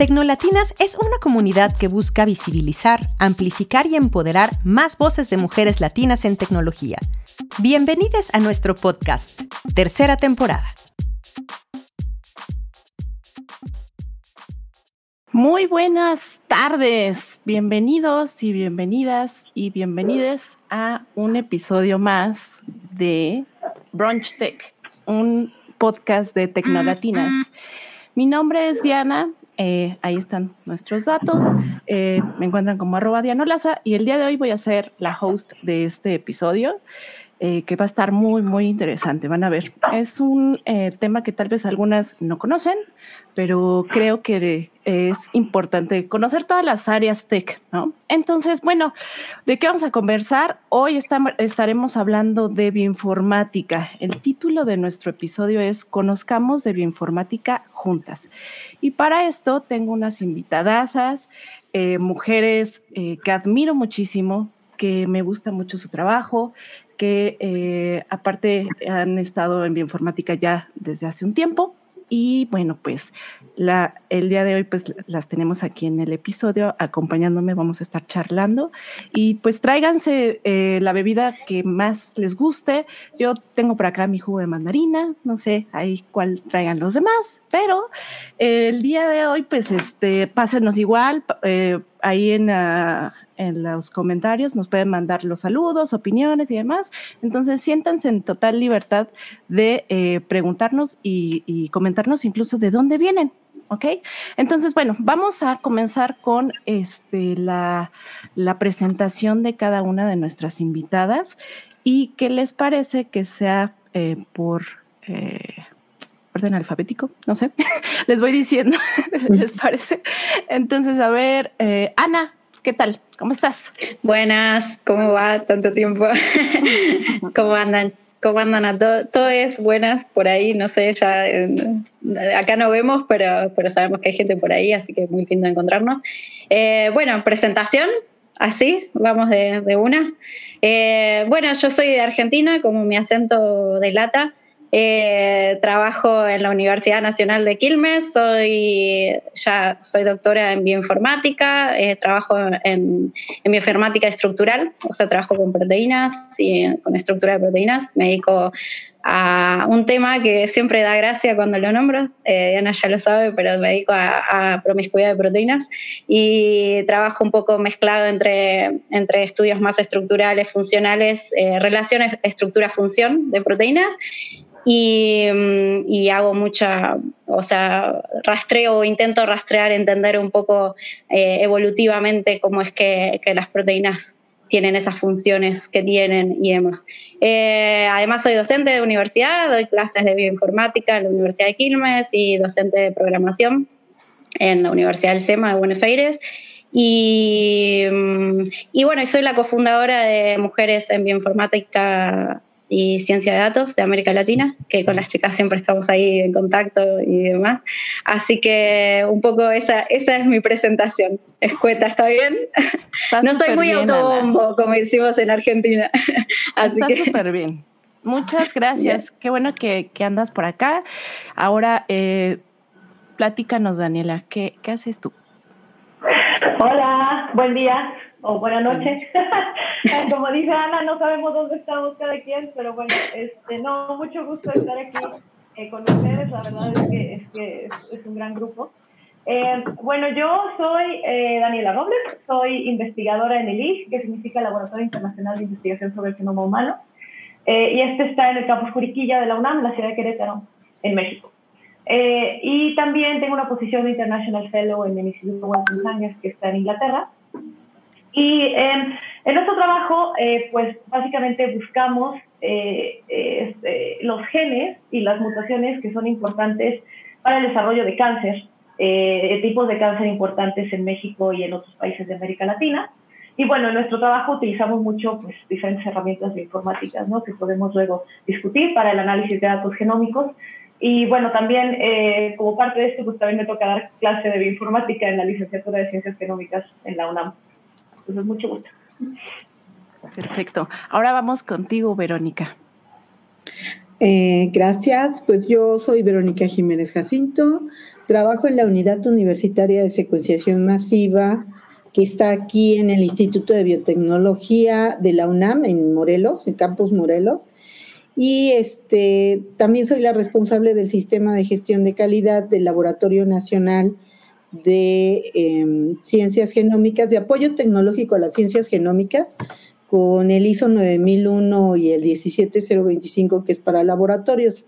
Tecnolatinas es una comunidad que busca visibilizar, amplificar y empoderar más voces de mujeres latinas en tecnología. Bienvenidos a nuestro podcast, tercera temporada. Muy buenas tardes, bienvenidos y bienvenidas y bienvenides a un episodio más de Brunch Tech, un podcast de Tecnolatinas. Mi nombre es Diana, eh, ahí están nuestros datos, eh, me encuentran como arroba Dianolaza y el día de hoy voy a ser la host de este episodio. Eh, que va a estar muy, muy interesante. Van a ver, es un tema que tal vez algunas no conocen, pero creo que es importante conocer todas las áreas tech, ¿no? Entonces, bueno, ¿de qué vamos a conversar? Hoy estaremos hablando de bioinformática. El título de nuestro episodio es Conozcamos de bioinformática juntas. Y para esto tengo unas invitadasas, eh, mujeres que admiro muchísimo, que me gusta mucho su trabajo, que eh, aparte han estado en bioinformática ya desde hace un tiempo. Y bueno, pues el día de hoy pues las tenemos aquí en el episodio acompañándome, vamos a estar charlando y pues tráiganse eh, la bebida que más les guste. Yo tengo por acá mi jugo de mandarina, no sé ahí cuál traigan los demás, pero el día de hoy pues este, pásenos igual, eh, ahí en, en los comentarios nos pueden mandar los saludos, opiniones y demás. Entonces, siéntanse en total libertad de eh, preguntarnos y, comentarnos incluso de dónde vienen. ¿Ok? Entonces, bueno, vamos a comenzar con este, la, presentación de cada una de nuestras invitadas y qué les parece que sea eh, por... Eh, orden alfabético, no sé, les voy diciendo, ¿les parece? Entonces, a ver, eh, Ana, ¿qué tal? ¿Cómo estás? Buenas, ¿cómo va? Tanto tiempo. ¿Cómo andan? ¿Cómo andan a todos? Todo es buenas por ahí, no sé, ya acá no vemos, pero, pero sabemos que hay gente por ahí, así que muy lindo encontrarnos. Eh, bueno, presentación, así, vamos de, una. Eh, bueno, yo soy de Argentina, como mi acento delata. Eh, trabajo en la Universidad Nacional de Quilmes, soy, ya soy doctora en bioinformática, eh, trabajo en, bioinformática estructural, o sea, trabajo con proteínas y con estructura de proteínas. Me dedico a un tema que siempre da gracia cuando lo nombro, eh, Diana ya lo sabe, pero me dedico a, promiscuidad de proteínas y trabajo un poco mezclado entre, entre estudios más estructurales, funcionales, relaciones estructura-función de proteínas Mm, y, hago mucha, o sea, rastreo intento rastrear, entender un poco eh, evolutivamente cómo es que, las proteínas tienen esas funciones que tienen y demás. Eh, además soy docente de universidad, doy clases de bioinformática en la Universidad de Quilmes y docente de programación en la Universidad del SEMA de Buenos Aires. Y, mm, y bueno, soy la cofundadora de Mujeres en Bioinformática y Ciencia de Datos de América Latina, que con las chicas siempre estamos ahí en contacto y demás. Así que un poco esa, esa es mi presentación. Escueta, ¿está bien? no soy muy autobombo, como decimos en Argentina. Así está súper bien. Muchas gracias. Qué bueno que, que, andas por acá. Ahora, eh, platícanos, Daniela, ¿qué, ¿qué haces tú? Hola, buen día o buenas noches. Como dice Ana, no sabemos dónde estamos cada quien, pero bueno, este, no, mucho gusto estar aquí eh, con ustedes. La verdad es que es, que es, un gran grupo. Eh, bueno, yo soy eh, Daniela Robles, soy investigadora en el IF, que significa Laboratorio Internacional de Investigación sobre el Genoma Humano, y este está en el campus Juriquilla de la UNAM, la ciudad de Querétaro, en México. y también tengo una posición de International Fellow en el Instituto Sangers, que está en Inglaterra, y em, en nuestro trabajo, eh, pues básicamente buscamos eh, este, los genes y las mutaciones que son importantes para el desarrollo de cáncer, eh, tipos de cáncer importantes en México y en otros países de América Latina. Y bueno, en nuestro trabajo utilizamos mucho pues, diferentes herramientas de informática ¿no? que podemos luego discutir para el análisis de datos genómicos. Y bueno, también como parte de esto, pues también me toca dar clase de bioinformática en la licenciatura de Ciencias Genómicas en la UNAM. Entonces, mucho gusto. Perfecto. Ahora vamos contigo, Verónica. Eh, gracias. Pues yo soy Verónica Jiménez Jacinto. trabajo en la Unidad Universitaria de Secuenciación Masiva, que está aquí en el Instituto de Biotecnología de la UNAM, en Morelos, en Campus Morelos. Y este, también soy la responsable del sistema de gestión de calidad del Laboratorio Nacional de em, Ciencias Genómicas, de apoyo tecnológico a las ciencias genómicas, con el ISO 9001 y el 17025, que es para laboratorios.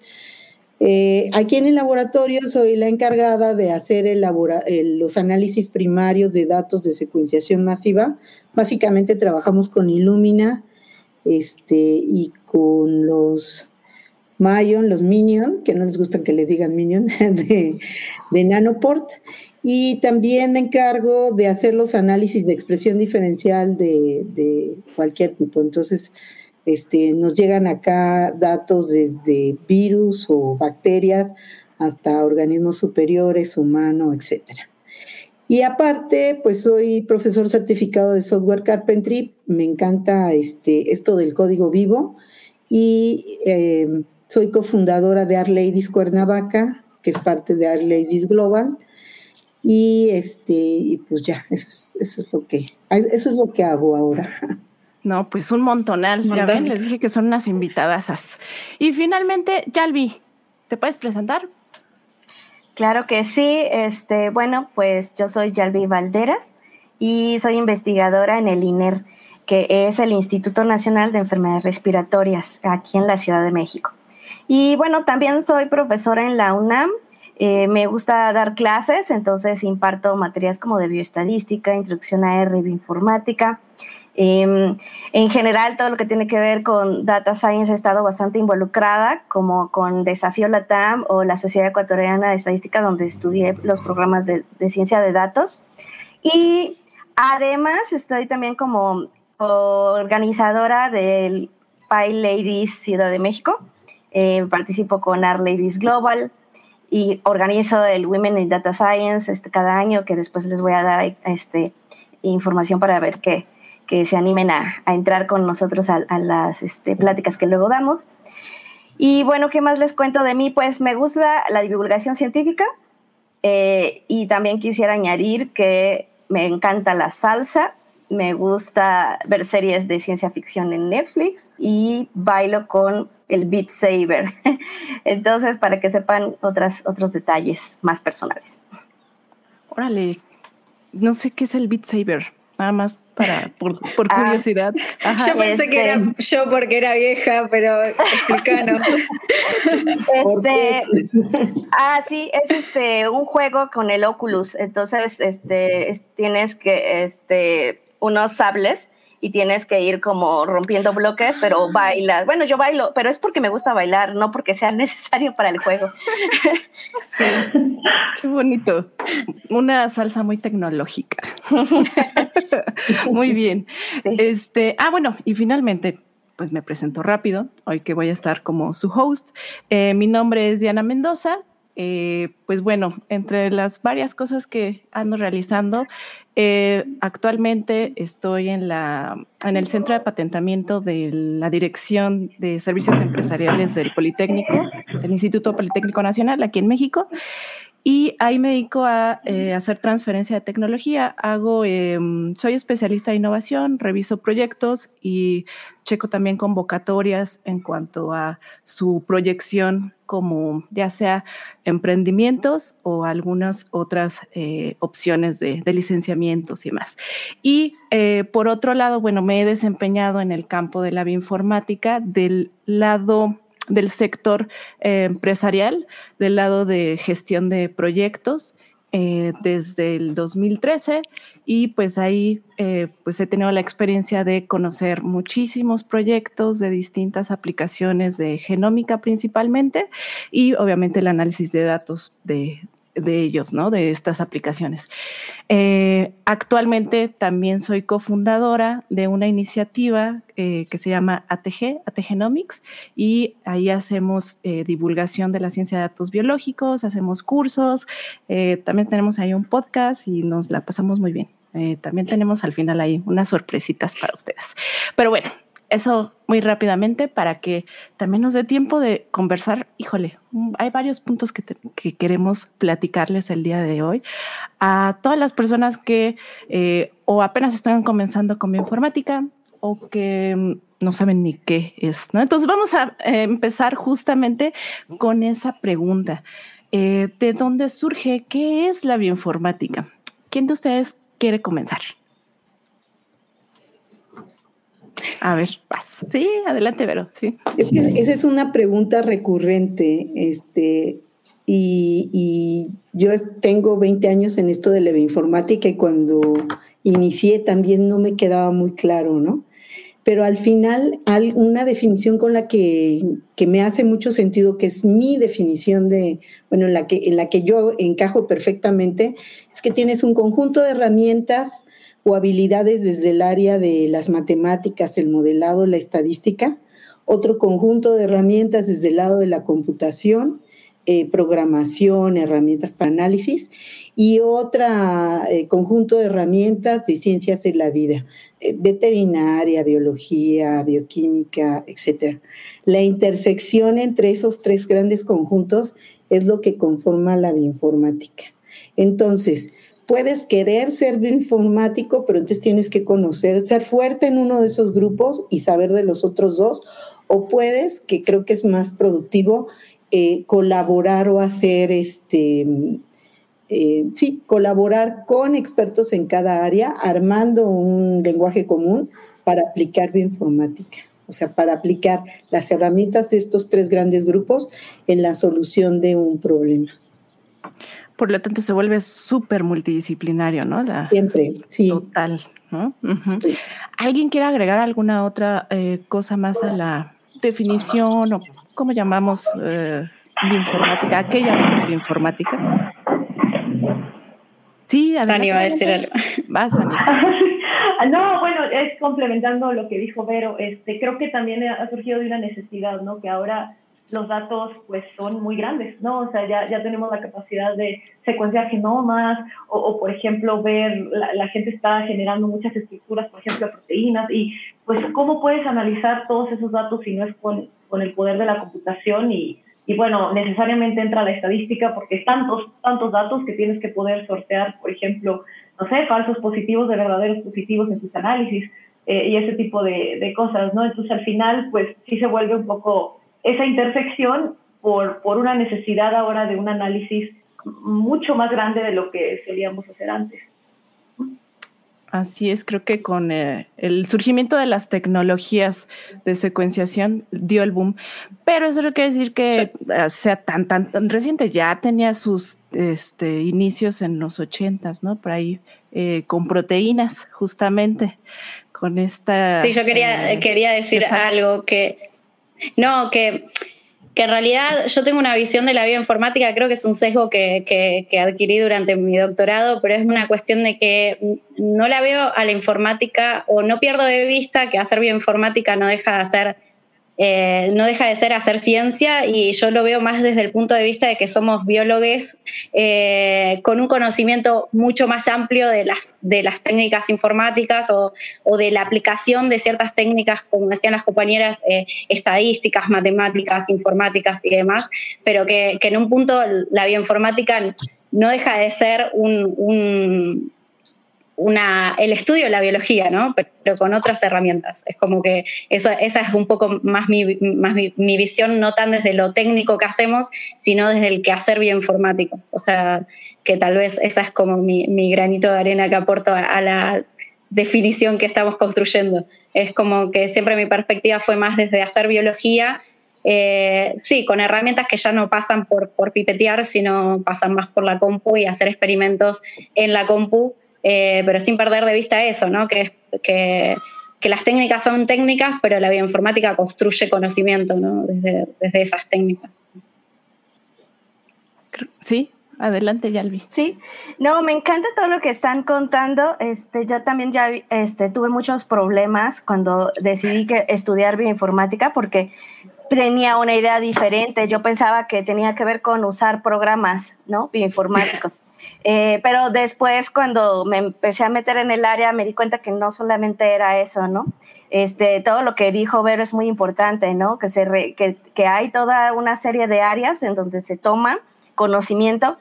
Eh, aquí en el laboratorio soy la encargada de hacer los análisis primarios de datos de secuenciación masiva. Básicamente trabajamos con Illumina este, y con los Mayon, los Minion, que no les gusta que les digan Minion, de, Nanoport. Y también me encargo de hacer los análisis de expresión diferencial de, cualquier tipo. Entonces, este, nos llegan acá datos desde virus o bacterias hasta organismos superiores, humano, etc. Y aparte, pues soy profesor certificado de software carpentry, me encanta este, esto del código vivo y eh, soy cofundadora de Art Ladies Cuernavaca, que es parte de Art Ladies Global. Y este, pues ya, eso es, eso es lo que, eso es lo que hago ahora. No, pues un montonal. Ya ven, les dije que son unas invitadasas. Y finalmente, Yalvi, ¿te puedes presentar? Claro que sí. Este, bueno, pues yo soy Yalvi Valderas y soy investigadora en el INER, que es el Instituto Nacional de Enfermedades Respiratorias, aquí en la Ciudad de México. Y bueno, también soy profesora en la UNAM. Eh, me gusta dar clases, entonces imparto materias como de bioestadística, introducción a R, bioinformática Em, en general, todo lo que tiene que ver con data science ha estado bastante involucrada, como con Desafío Latam o la Sociedad Ecuatoriana de Estadística, donde estudié los programas de, ciencia de datos. Y además estoy también como organizadora del Pi Ladies Ciudad de México. Eh, participo con Art Ladies Global y organizo el Women in Data Science este, cada año, que después les voy a dar este, información para ver qué, que se animen a, entrar con nosotros a, las este, pláticas que luego damos. Y bueno, ¿qué más les cuento de mí? Pues me gusta la divulgación científica eh, y también quisiera añadir que me encanta la salsa, me gusta ver series de ciencia ficción en Netflix y bailo con el Beat Saber. Entonces, para que sepan otras, otros detalles más personales. Órale, no sé qué es el Beat Saber nada más para por, ah. curiosidad. yo pensé que era este, yo porque era vieja, pero explícanos. este, ah, sí, es este un juego con el Oculus. Entonces, este, tienes que este unos sables y tienes que ir como rompiendo bloques, pero bailas. Bueno, yo bailo, pero es porque me gusta bailar, no porque sea necesario para el juego. sí, qué bonito. Una salsa muy tecnológica. muy bien. Este, ah, bueno, y finalmente, pues me presento rápido, hoy que voy a estar como su host. Eh, mi nombre es Diana Mendoza, eh, pues bueno, entre las varias cosas que ando realizando, eh, actualmente estoy en, la, en el centro de patentamiento de la Dirección de Servicios Empresariales del Politécnico, del Instituto Politécnico Nacional, aquí en México. Y ahí me dedico a eh, hacer transferencia de tecnología. Hago, em, soy especialista de innovación, reviso proyectos y checo también convocatorias en cuanto a su proyección como ya sea emprendimientos o algunas otras eh, opciones de, licenciamientos y más. Y eh, por otro lado, bueno, me he desempeñado en el campo de la bioinformática del lado del sector eh, empresarial, del lado de gestión de proyectos. Eh, desde el 2013 y pues ahí eh, pues he tenido la experiencia de conocer muchísimos proyectos de distintas aplicaciones de genómica principalmente y obviamente el análisis de datos de, de ellos, ¿no? De estas aplicaciones. Eh, actualmente también soy cofundadora de una iniciativa eh, que se llama ATG, ATGenomics, y ahí hacemos eh, divulgación de la ciencia de datos biológicos, hacemos cursos, también tenemos ahí un podcast y nos la pasamos muy bien. también tenemos al final ahí unas sorpresitas para ustedes. Pero bueno, eso muy rápidamente para que también nos dé tiempo de conversar. Híjole, mm, hay varios puntos que, queremos platicarles el día de hoy. A todas las personas que eh, o apenas están comenzando con bioinformática o que mm, no saben ni qué es. Entonces vamos a eh, empezar justamente con esa pregunta. Eh, ¿De dónde surge? ¿Qué es la bioinformática? ¿Quién de ustedes quiere comenzar? A ver, vas. Sí, adelante, Vero. Sí. Es que esa es una pregunta recurrente, este, y, y, yo tengo 20 años en esto de la bioinformática y cuando inicié también no me quedaba muy claro, ¿no? Pero al final, una definición con la que, que, me hace mucho sentido, que es mi definición de, bueno, en la, que, en la que yo encajo perfectamente, es que tienes un conjunto de herramientas o habilidades desde el área de las matemáticas, el modelado, la estadística, otro conjunto de herramientas desde el lado de la computación, eh, programación, herramientas para análisis y otro eh, conjunto de herramientas de ciencias de la vida, eh, veterinaria, biología, bioquímica, etc. La intersección entre esos tres grandes conjuntos es lo que conforma la bioinformática. Entonces, puedes querer ser bioinformático, pero entonces tienes que conocer, ser fuerte en uno de esos grupos y saber de los otros dos, o puedes, que creo que es más productivo, eh, colaborar o hacer este, eh, sí, colaborar con expertos en cada área, armando un lenguaje común para aplicar bioinformática. O sea, para aplicar las herramientas de estos tres grandes grupos en la solución de un problema por lo tanto se vuelve súper multidisciplinario, ¿no? Siempre, sí. Total, ¿no? ¿Alguien quiere agregar alguna otra eh, cosa más a la definición o cómo llamamos eh, bioinformática? ¿A qué llamamos bioinformática? Sí, Dani va a decir algo. Vas, Dani. No, bueno, es complementando lo que dijo Vero, este, creo que también ha surgido de una necesidad, ¿no? Que ahora los datos pues son muy grandes, ¿no? O sea, ya, ya tenemos la capacidad de secuenciar genomas o, por ejemplo, ver, la, gente está generando muchas estructuras, por ejemplo, proteínas y pues cómo puedes analizar todos esos datos si no es con, con el poder de la computación y, y, bueno, necesariamente entra la estadística porque tantos, tantos datos que tienes que poder sortear, por ejemplo, no sé, falsos positivos de verdaderos positivos en tus análisis eh, y ese tipo de, de cosas, ¿no? Entonces al final pues sí se vuelve un poco esa intersección por, por una necesidad ahora de un análisis mucho más grande de lo que solíamos hacer antes. Así es, creo que con eh, el surgimiento de las tecnologías de secuenciación dio el boom, pero eso no quiere decir que sea tan, tan, tan reciente, ya tenía sus este, inicios en los ochentas, ¿no? Por ahí, eh, con proteínas, justamente, con esta... Sí, yo quería, eh, quería decir algo que no, que, que en realidad yo tengo una visión de la bioinformática, creo que es un sesgo que, que, que, adquirí durante mi doctorado, pero es una cuestión de que no la veo a la informática o no pierdo de vista que hacer bioinformática no deja de hacer eh, no deja de ser hacer ciencia y yo lo veo más desde el punto de vista de que somos biólogos eh, con un conocimiento mucho más amplio de las, de las técnicas informáticas o, de la aplicación de ciertas técnicas, como decían las compañeras, eh, estadísticas, matemáticas, informáticas y demás, pero que, en un punto la bioinformática no deja de ser un una, el estudio de la biología, ¿no? Pero con otras herramientas. Es como que eso, esa es un poco más, mi, más mi, visión, no tan desde lo técnico que hacemos, sino desde el quehacer bioinformático. O sea, que tal vez esa es como mi, mi granito de arena que aporto a, la definición que estamos construyendo. Es como que siempre mi perspectiva fue más desde hacer biología, eh, sí, con herramientas que ya no pasan por, por pipetear, sino pasan más por la compu y hacer experimentos en la compu eh, pero sin perder de vista eso, ¿no? Que, que, que, las técnicas son técnicas, pero la bioinformática construye conocimiento ¿no? desde, desde esas técnicas. Sí, Adelante, Yalvi. Sí, no, me encanta todo lo que están contando. Este, yo también ya este, tuve muchos problemas cuando decidí que estudiar bioinformática porque tenía una idea diferente. Yo pensaba que tenía que ver con usar programas, ¿no? Bioinformáticos. Eh, pero después cuando me empecé a meter en el área me di cuenta que no solamente era eso, ¿no? este, todo lo que dijo Vero es muy importante, ¿no? Que, se que, que hay toda una serie de áreas en donde se toma conocimiento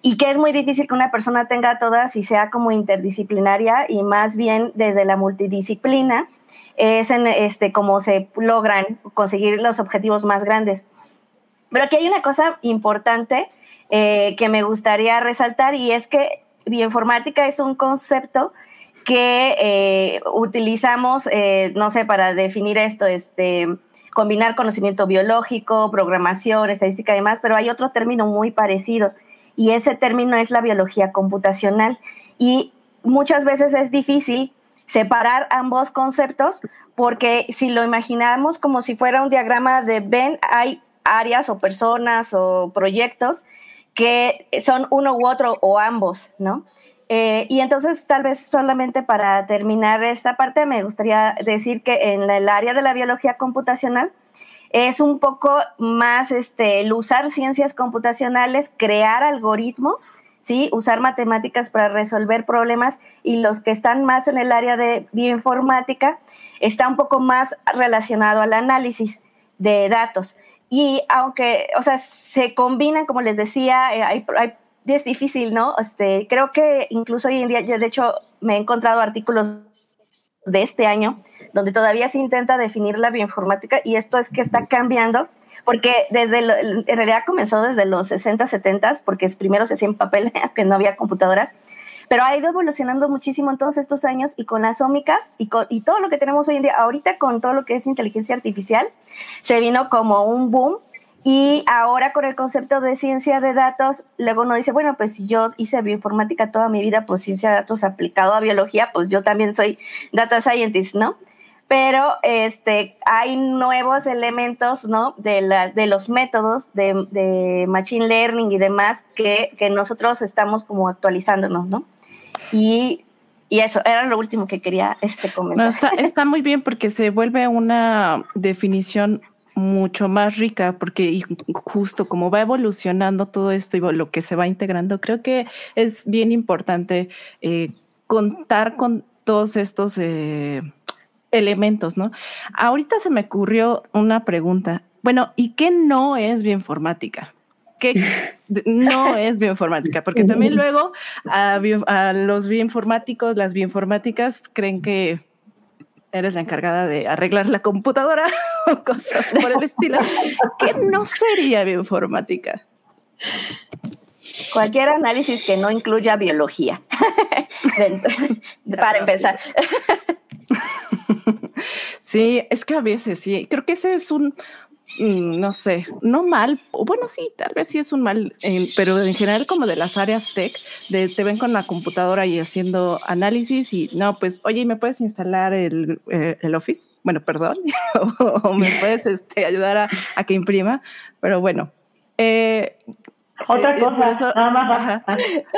y que es muy difícil que una persona tenga todas y sea como interdisciplinaria y más bien desde la multidisciplina es en este como se logran conseguir los objetivos más grandes. Pero aquí hay una cosa importante eh, que me gustaría resaltar y es que bioinformática es un concepto que eh, utilizamos, eh, no sé, para definir esto, este, combinar conocimiento biológico, programación, estadística y demás, pero hay otro término muy parecido y ese término es la biología computacional. Y muchas veces es difícil separar ambos conceptos porque si lo imaginamos como si fuera un diagrama de Venn, hay áreas o personas o proyectos que son uno u otro o ambos, ¿no? Eh, y entonces, tal vez solamente para terminar esta parte, me gustaría decir que en el área de la biología computacional es un poco más este, el usar ciencias computacionales, crear algoritmos, ¿sí? usar matemáticas para resolver problemas y los que están más en el área de bioinformática está un poco más relacionado al análisis de datos. Y aunque, o sea, se combinan, como les decía, eh, hay, hay es difícil, ¿no? Este, creo que incluso hoy en día, yo de hecho me he encontrado artículos de este año donde todavía se intenta definir la bioinformática y esto es que está cambiando porque desde en realidad comenzó desde los 60, 70, porque primero se hacía en papel, que no había computadoras, pero ha ido evolucionando muchísimo en todos estos años y con las ómicas y, con, y todo lo que tenemos hoy en día, ahorita con todo lo que es inteligencia artificial, se vino como un boom y ahora con el concepto de ciencia de datos, luego uno dice, bueno, pues si yo hice bioinformática toda mi vida, pues ciencia de datos aplicado a biología, pues yo también soy data scientist, ¿no? Pero este, hay nuevos elementos, ¿no? De, las, de los métodos de, de machine learning y demás que, que, nosotros estamos como actualizándonos, ¿no? Y, y eso era lo último que quería este comentar. No, está, está muy bien porque se vuelve una definición mucho más rica porque justo como va evolucionando todo esto y lo que se va integrando, creo que es bien importante eh, contar con todos estos eh, elementos, ¿no? Ahorita se me ocurrió una pregunta. Bueno, ¿y qué no es bioinformática? ¿Qué no es bioinformática? Porque también luego a, a los bioinformáticos, las bioinformáticas creen que eres la encargada de arreglar la computadora o cosas por el estilo, ¿qué no sería bioinformática? Cualquier análisis que no incluya biología, para empezar. Sí, es que a veces sí, creo que ese es un, no sé, no mal, bueno, sí, tal vez sí es un mal, pero en general como de las áreas tech, de te ven con la computadora y haciendo análisis y no, pues, oye, ¿me puedes instalar el, eh, el Office? Bueno, perdón, o, me puedes este, ayudar a, que imprima, pero bueno. Eh, Otra eh, cosa, nada más,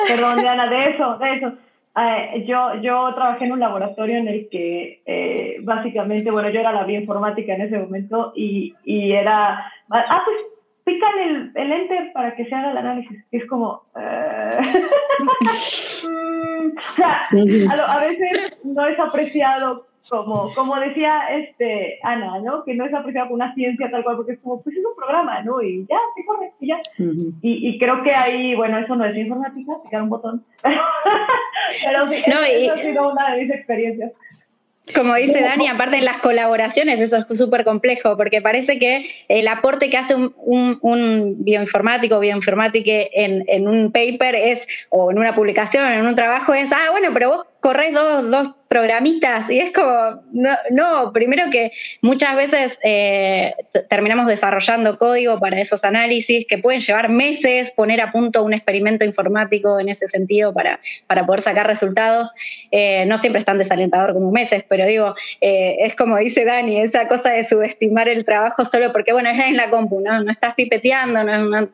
perdón, Diana, de eso, de eso. Eh, yo, yo trabajé en un laboratorio en el que eh, básicamente, bueno, yo era la bioinformática en ese momento y, y era, ah, pues pican el, el, enter para que se haga el análisis. Y es como, uh... o sea, a, a, veces no es apreciado como, como decía este Ana, ¿no? Que no es apreciado como una ciencia tal cual, porque es como, pues es un programa, ¿no? Y ya, se corre, y ya. y, y, creo que ahí, bueno, eso no es informática, picar un botón. Pero sí, no, y... ha sido una de mis experiencias. Como dice Dani, aparte en las colaboraciones eso es súper complejo, porque parece que el aporte que hace un, un, un bioinformático o bioinformática en, en, un paper es, o en una publicación, en un trabajo, es, ah, bueno, pero vos corres dos, dos programitas y es como, no, no primero que muchas veces eh, terminamos desarrollando código para esos análisis que pueden llevar meses, poner a punto un experimento informático en ese sentido para, para poder sacar resultados. Eh, no siempre es tan desalentador como meses, pero digo, eh, es como dice Dani, esa cosa de subestimar el trabajo solo porque, bueno, es en la compu, ¿no? No estás pipeteando, no, no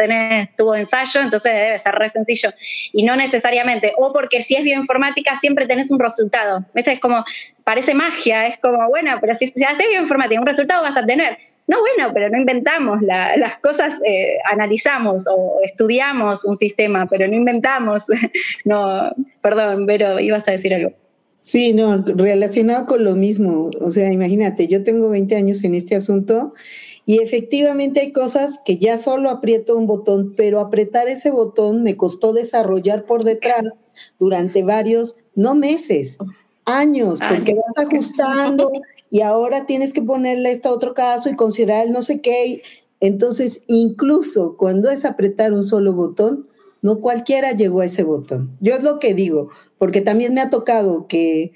tenés tuvo ensayo, entonces debe ser re sencillo. Y no necesariamente, o porque si es bioinformática siempre tenés un resultado. Es como, parece magia, es como, bueno, pero si, si haces bioinformática, un resultado vas a tener. No, bueno, pero no inventamos las cosas, eh, analizamos o estudiamos un sistema, pero no inventamos. no, perdón, pero ibas a decir algo. Sí, no, relacionado con lo mismo. O sea, imagínate, yo tengo 20 años en este asunto y efectivamente hay cosas que ya solo aprieto un botón, pero apretar ese botón me costó desarrollar por detrás durante varios, no meses, años, porque vas ajustando y ahora tienes que ponerle este otro caso y considerar el no sé qué. Entonces, incluso cuando es apretar un solo botón, no cualquiera llegó a ese botón. Yo es lo que digo, porque también me ha tocado que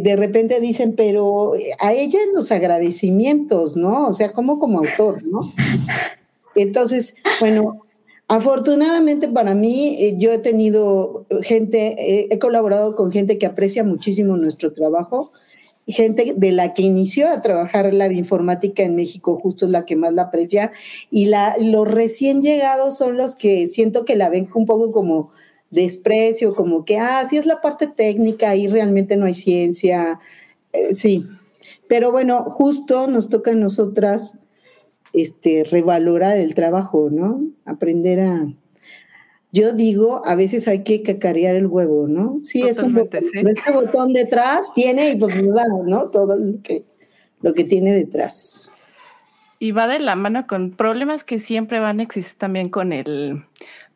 de repente dicen, pero eh, a ella en los agradecimientos, ¿no? O sea, como como autor, ¿no? Entonces, bueno, afortunadamente para mí, eh, yo he tenido gente, he colaborado con gente que aprecia muchísimo nuestro trabajo gente de la que inició a trabajar la bioinformática en México, justo es la que más la aprecia, y la, los recién llegados son los que siento que la ven un poco como desprecio, como que, ah, sí es la parte técnica, y realmente no hay ciencia, eh, sí. Pero bueno, justo nos toca a nosotras este, revalorar el trabajo, ¿no? Aprender a, yo digo, a veces hay que cacarear el huevo, ¿no? Sí, es un botón. Este botón detrás tiene, pues, ¿no? Todo lo que, lo que tiene detrás. Y va de la mano con problemas que siempre van a existir también con el,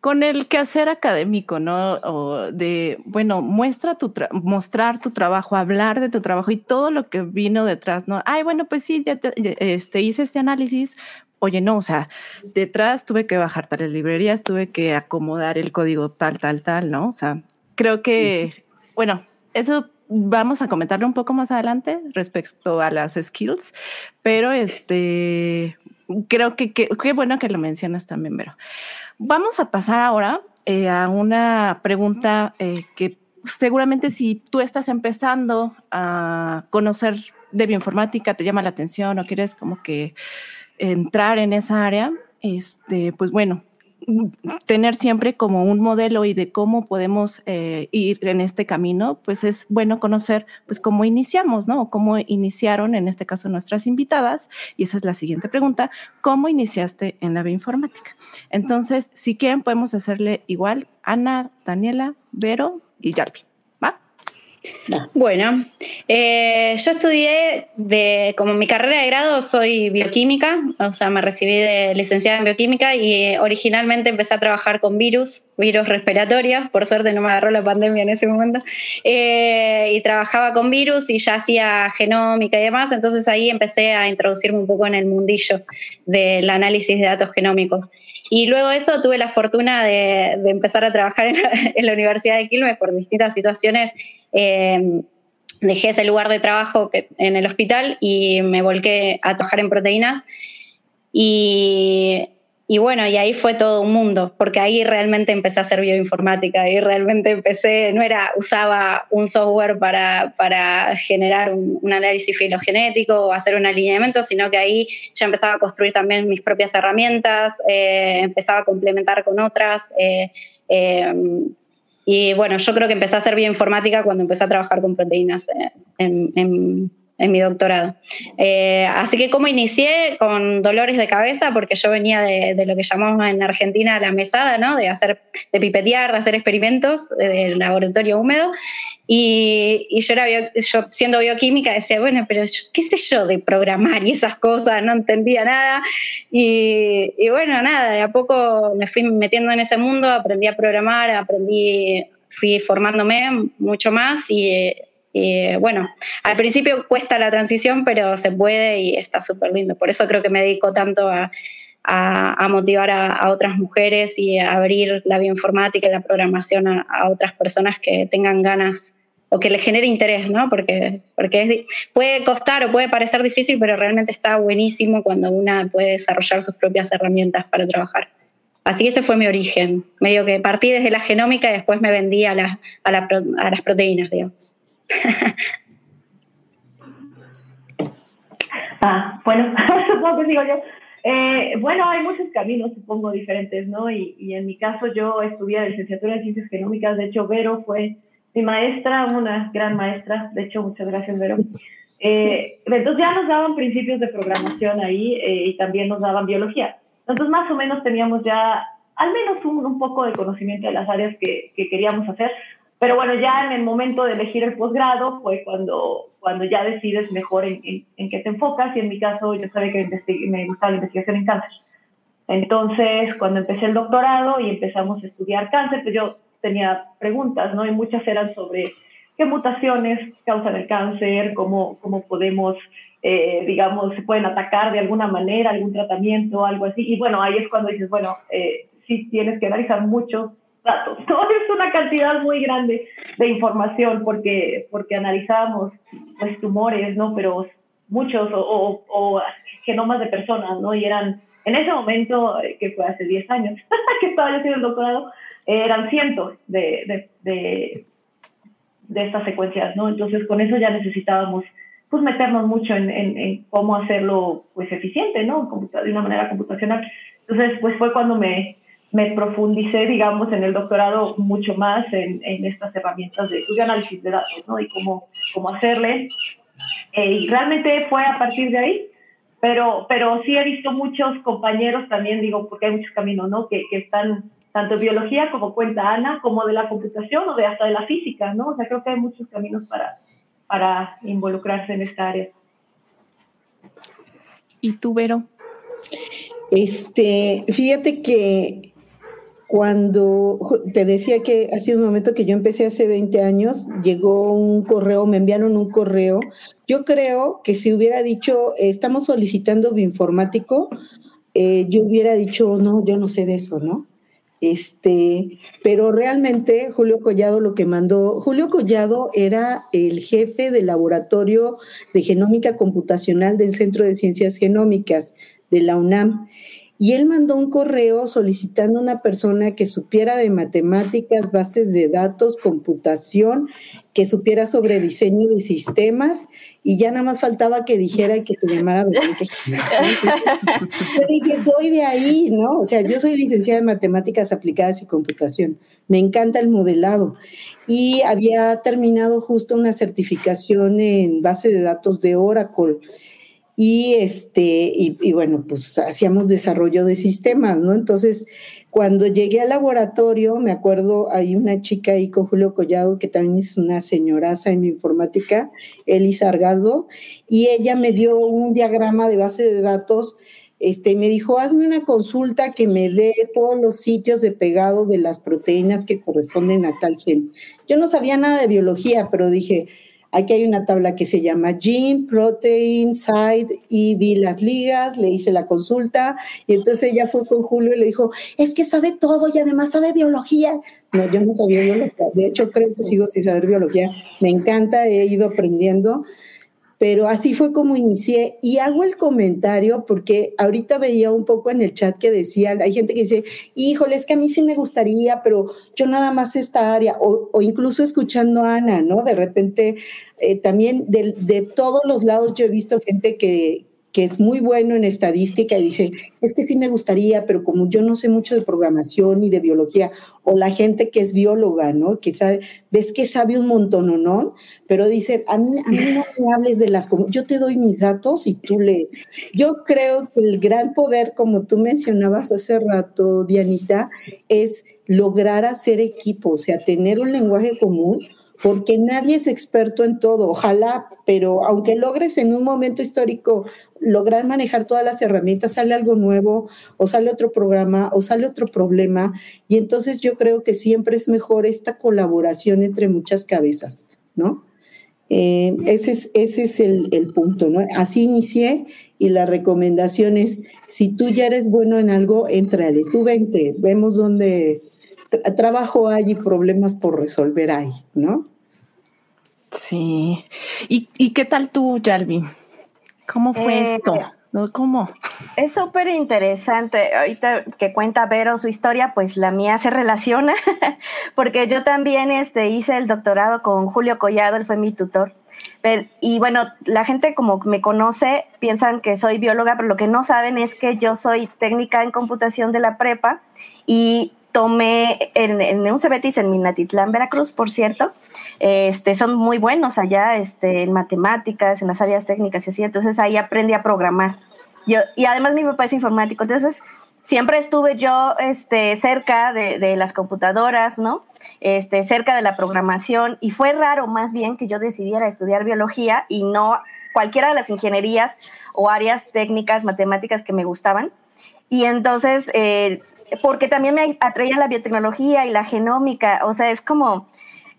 con el quehacer académico, ¿no? O de, bueno, muestra tu mostrar tu trabajo, hablar de tu trabajo y todo lo que vino detrás, ¿no? Ay, bueno, pues sí, ya este, hice este análisis, oye, no, o sea, detrás tuve que bajar tales librerías, tuve que acomodar el código tal, tal, tal, ¿no? O sea, creo que, bueno, eso vamos a comentarlo un poco más adelante respecto a las skills, pero este, creo que qué bueno que lo mencionas también, Vero. Vamos a pasar ahora eh, a una pregunta eh, que seguramente si tú estás empezando a conocer de bioinformática, te llama la atención o quieres como que entrar en esa área, este, pues bueno, tener siempre como un modelo y de cómo podemos eh, ir en este camino, pues es bueno conocer pues cómo iniciamos, ¿no? Cómo iniciaron, en este caso, nuestras invitadas. Y esa es la siguiente pregunta, ¿cómo iniciaste en la bioinformática? Entonces, si quieren, podemos hacerle igual, Ana, Daniela, Vero y Jarvi. Bueno, eh, yo estudié de, como mi carrera de grado soy bioquímica, o sea, me recibí de licenciada en bioquímica y originalmente empecé a trabajar con virus, virus respiratorios, por suerte no me agarró la pandemia en ese momento, eh, y trabajaba con virus y ya hacía genómica y demás, entonces ahí empecé a introducirme un poco en el mundillo del análisis de datos genómicos. Y luego de eso tuve la fortuna de, empezar a trabajar en la, Universidad de Quilmes por distintas situaciones. Eh, dejé ese lugar de trabajo en el hospital y me volqué a trabajar en proteínas. Y y bueno, y ahí fue todo un mundo, porque ahí realmente empecé a hacer bioinformática, ahí realmente empecé, no era, usaba un software para, para generar un, análisis filogenético o hacer un alineamiento, sino que ahí ya empezaba a construir también mis propias herramientas, eh, empezaba a complementar con otras. Eh, eh, y bueno, yo creo que empecé a hacer bioinformática cuando empecé a trabajar con proteínas en, mi doctorado. Eh, así que como inicié con dolores de cabeza, porque yo venía de, lo que llamamos en Argentina la mesada, ¿no? de hacer, de pipetear, de hacer experimentos del laboratorio húmedo, y, yo, era yo siendo bioquímica decía, bueno, pero qué sé yo de programar y esas cosas, no entendía nada, y, y bueno, nada, de a poco me fui metiendo en ese mundo, aprendí a programar, aprendí, fui formándome mucho más y y bueno, al principio cuesta la transición, pero se puede y está súper lindo. Por eso creo que me dedico tanto a, motivar a, otras mujeres y a abrir la bioinformática y la programación a, otras personas que tengan ganas o que les genere interés, ¿no? Porque, puede costar o puede parecer difícil, pero realmente está buenísimo cuando una puede desarrollar sus propias herramientas para trabajar. Así que ese fue mi origen. Medio que partí desde la genómica y después me vendí a las proteínas, digamos. ah, bueno, supongo que digo yo. Eh, bueno, hay muchos caminos, supongo, diferentes, ¿no? Y, y, en mi caso yo estudié licenciatura en Ciencias Genómicas, de hecho Vero fue mi maestra, una gran maestra, de hecho muchas gracias Vero. Eh, entonces ya nos daban principios de programación ahí eh, y también nos daban biología. Entonces más o menos teníamos ya al menos un, un poco de conocimiento de las áreas que, que queríamos hacer pero bueno, ya en el momento de elegir el posgrado fue cuando, cuando ya decides mejor en, en, qué te enfocas y en mi caso yo sabía que me gustaba la investigación en cáncer. Entonces, cuando empecé el doctorado y empezamos a estudiar cáncer, pues yo tenía preguntas, ¿no? Y muchas eran sobre qué mutaciones causan el cáncer, cómo, cómo podemos, eh, digamos, se pueden atacar de alguna manera, algún tratamiento, algo así. Y bueno, ahí es cuando dices, bueno, eh, sí tienes que analizar muchos datos, ¿no? Es una cantidad muy grande de información porque, porque analizamos pues, tumores, ¿no? Pero muchos o, o, genomas de personas, ¿no? Y eran, en ese momento, eh, que fue hace 10 años que estaba yo haciendo el doctorado, eran cientos de, de, de, estas secuencias, ¿no? Entonces, con eso ya necesitábamos pues meternos mucho en, en, cómo hacerlo pues eficiente, ¿no? De una manera computacional. Entonces, pues fue cuando me, me profundicé, digamos, en el doctorado mucho más en, en estas herramientas de, de, análisis de datos, ¿no? Y cómo, cómo hacerle. Eh, y realmente fue a partir de ahí, pero, pero sí he visto muchos compañeros también, digo, porque hay muchos caminos, ¿no? Que, que están tanto biología como cuenta Ana, como de la computación o de hasta de la física, ¿no? O sea, creo que hay muchos caminos para, para involucrarse en esta área. ¿Y tú, Vero? Este, fíjate que cuando te decía que hace un momento que yo empecé hace 20 años, llegó un correo, me enviaron un correo. Yo creo que si hubiera dicho, estamos solicitando bioinformático, eh, yo hubiera dicho, no, yo no sé de eso, ¿no? Este, pero realmente Julio Collado lo que mandó, Julio Collado era el jefe del laboratorio de genómica computacional del Centro de Ciencias Genómicas de la UNAM y él mandó un correo solicitando una persona que supiera de matemáticas, bases de datos, computación, que supiera sobre diseño de sistemas y ya nada más faltaba que dijera que se llamara yo dije, soy de ahí, ¿no? O sea, yo soy licenciada en matemáticas aplicadas y computación. Me encanta el modelado. Y había terminado justo una certificación en base de datos de Oracle y este y, bueno pues hacíamos desarrollo de sistemas no entonces cuando llegué al laboratorio me acuerdo hay una chica ahí con Julio Collado que también es una señoraza en informática Elisa Argado y ella me dio un diagrama de base de datos este, me dijo, hazme una consulta que me dé todos los sitios de pegado de las proteínas que corresponden a tal gen. Yo no sabía nada de biología, pero dije, Aquí hay una tabla que se llama Gene, Protein, Site y vi las ligas, le hice la consulta y entonces ella fue con Julio y le dijo, es que sabe todo y además sabe biología. No, yo no sabía biología. De hecho, creo que sigo sin saber biología. Me encanta, he ido aprendiendo pero así fue como inicié y hago el comentario porque ahorita veía un poco en el chat que decían, hay gente que dice, híjole, es que a mí sí me gustaría, pero yo nada más esta área, o, incluso escuchando a Ana, ¿no? De repente, eh, también de, de todos los lados yo he visto gente que, que es muy bueno en estadística y dice, es que sí me gustaría, pero como yo no sé mucho de programación y de biología, o la gente que es bióloga, ¿no? Que sabe, ves que sabe un montón o no, pero dice, a mí, no me hables de las, yo te doy mis datos y tú le... Yo creo que el gran poder, como tú mencionabas hace rato, Dianita, es lograr hacer equipo, o sea, tener un lenguaje común porque nadie es experto en todo, ojalá, pero aunque logres en un momento histórico lograr manejar todas las herramientas, sale algo nuevo o sale otro programa o sale otro problema. Y entonces yo creo que siempre es mejor esta colaboración entre muchas cabezas, ¿no? Eh, ese es, ese es el, punto, ¿no? Así inicié y la recomendación es, si tú ya eres bueno en algo, entrale, tú vente, vemos dónde trabajo hay y problemas por resolver hay, ¿no? Sí. ¿Y, qué tal tú, Yalvi? ¿Cómo fue eh, esto? ¿Cómo? Es súper interesante. Ahorita que cuenta Vero su historia, pues la mía se relaciona, porque yo también este, hice el doctorado con Julio Collado, él fue mi tutor. y bueno, la gente como me conoce piensan que soy bióloga, pero lo que no saben es que yo soy técnica en computación de la prepa y tomé en, en un Cebetis en Minatitlán, Veracruz, por cierto. Este, son muy buenos allá este, en matemáticas, en las áreas técnicas y así. Entonces ahí aprendí a programar. Yo, y además mi papá es informático. Entonces siempre estuve yo este, cerca de, de, las computadoras, ¿no? Este, cerca de la programación y fue raro más bien que yo decidiera estudiar biología y no cualquiera de las ingenierías o áreas técnicas, matemáticas que me gustaban. Y entonces, eh, porque también me atraía la biotecnología y la genómica, o sea, es como,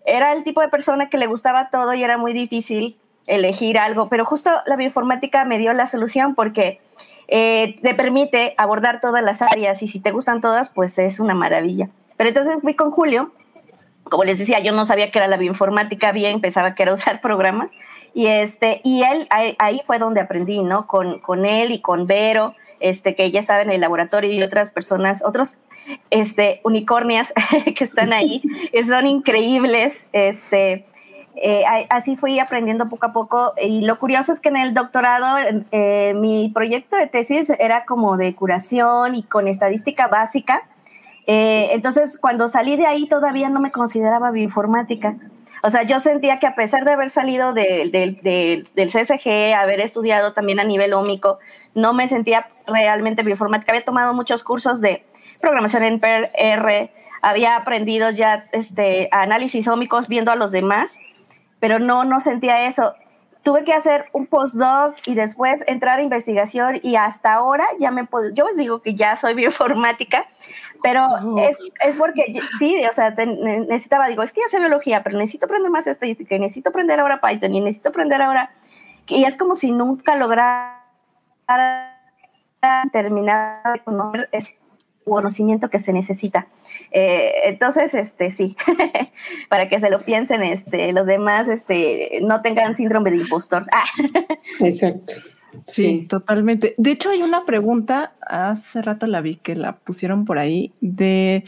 era el tipo de persona que le gustaba todo y era muy difícil elegir algo, pero justo la bioinformática me dio la solución porque eh, te permite abordar todas las áreas y si te gustan todas, pues es una maravilla. Pero entonces fui con Julio, como les decía, yo no sabía que era la bioinformática bien, pensaba que era usar programas y este y él ahí, fue donde aprendí, ¿no? Con, con él y con Vero, este que ella estaba en el laboratorio y otras personas, otros este unicornias que están ahí, que son increíbles, este eh, así fui aprendiendo poco a poco y lo curioso es que en el doctorado eh, mi proyecto de tesis era como de curación y con estadística básica. Eh, entonces, cuando salí de ahí todavía no me consideraba bioinformática. O sea, yo sentía que a pesar de haber salido del CSG, haber estudiado también a nivel ómico, no me sentía realmente bioinformática. Había tomado muchos cursos de programación en R, había aprendido ya este, análisis ómicos viendo a los demás, pero no, no sentía eso. Tuve que hacer un postdoc y después entrar a investigación y hasta ahora ya me puedo, yo digo que ya soy bioinformática, pero es, es, porque sí, o sea, necesitaba, digo, es que ya sé biología, pero necesito aprender más estadística y necesito aprender ahora Python y necesito aprender ahora, y es como si nunca lograra terminar de conocer conocimiento que se necesita. Eh, entonces, este, sí, para que se lo piensen, este, los demás, este, no tengan síndrome de impostor. Ah. Exacto. Sí, totalmente. De hecho, hay una pregunta, hace rato la vi que la pusieron por ahí, de,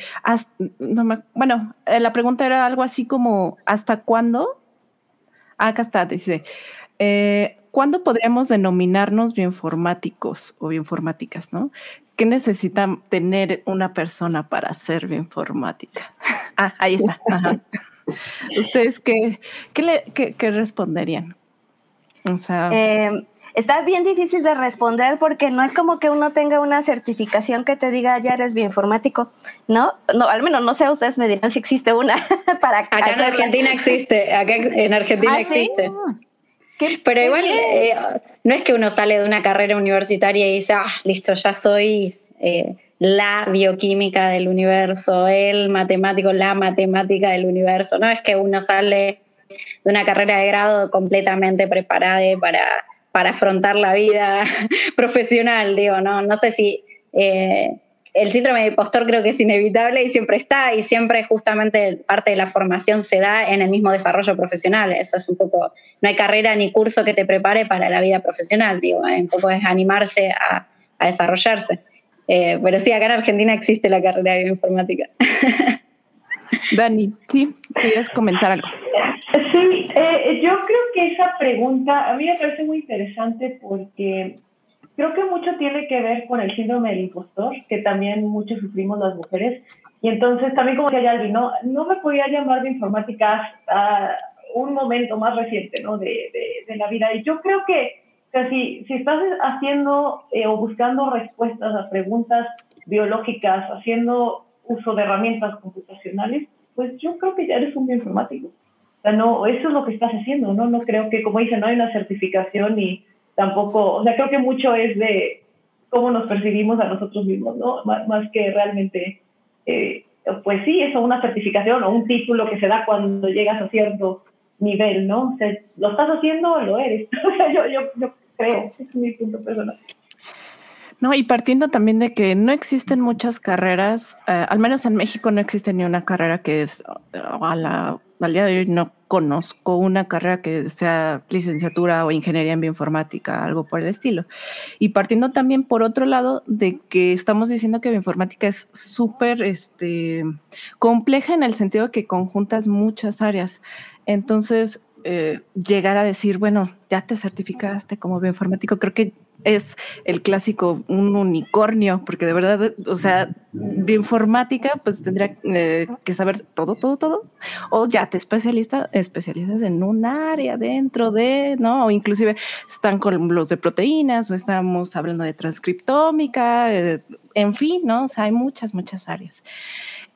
bueno, eh, la pregunta era algo así como, ¿hasta cuándo? Ah, acá está, dice, eh, ¿cuándo podríamos denominarnos bioinformáticos o bioinformáticas, no? ¿Qué necesita tener una persona para ser bioinformática? Ah, ahí está. ¿Ustedes qué, qué, responderían? O sea... Eh, está bien difícil de responder porque no es como que uno tenga una certificación que te diga ya eres bioinformático, ¿no? No, al menos no sé, ustedes me dirán si existe una para Acá en Argentina existe, acá en Argentina ¿Ah, existe. Pero igual eh, no es que uno sale de una carrera universitaria y dice, ah, listo, ya soy eh, la bioquímica del universo, el matemático, la matemática del universo. No es que uno sale de una carrera de grado completamente preparada para, para afrontar la vida profesional, digo, no, no sé si eh, el síndrome de impostor creo que es inevitable y siempre está y siempre justamente parte de la formación se da en el mismo desarrollo profesional. Eso es un poco, no hay carrera ni curso que te prepare para la vida profesional, digo, ¿eh? un poco es animarse a, desarrollarse. Eh, pero sí, acá en Argentina existe la carrera de bioinformática. Dani, sí, querías comentar algo. Sí, eh, yo creo que esa pregunta a mí me parece muy interesante porque creo que mucho tiene que ver con el síndrome del impostor, que también mucho sufrimos las mujeres. Y entonces, también como decía Yalvi, no, no me podía llamar de informática hasta un momento más reciente ¿no? de, de, la vida. Y yo creo que, si, si estás haciendo eh, o buscando respuestas a preguntas biológicas, haciendo uso de herramientas computacionales, pues yo creo que ya eres un bioinformático. O sea, no, eso es lo que estás haciendo, ¿no? No creo que, como dice, no hay una certificación y tampoco, o sea, creo que mucho es de cómo nos percibimos a nosotros mismos, ¿no? Más, que realmente, eh, pues sí, eso, una certificación o un título que se da cuando llegas a cierto nivel, ¿no? O sea, ¿lo estás haciendo o lo eres? o sea, yo, yo, yo creo, es mi punto personal. No, y partiendo también de que no existen muchas carreras, eh, al menos en México no existe ni una carrera que es a la al día de hoy no conozco una carrera que sea licenciatura o ingeniería en bioinformática, algo por el estilo. Y partiendo también por otro lado de que estamos diciendo que bioinformática es súper este, compleja en el sentido de que conjuntas muchas áreas. Entonces, eh, llegar a decir, bueno, ya te certificaste como bioinformático, creo que es el clásico un unicornio, porque de verdad, o sea, bioinformática, pues tendría eh, que saber todo, todo, todo, o ya te especialista, especializas en un área dentro de, ¿no? O inclusive están con los de proteínas, o estamos hablando de transcriptómica, eh, en fin, ¿no? O sea, hay muchas, muchas áreas.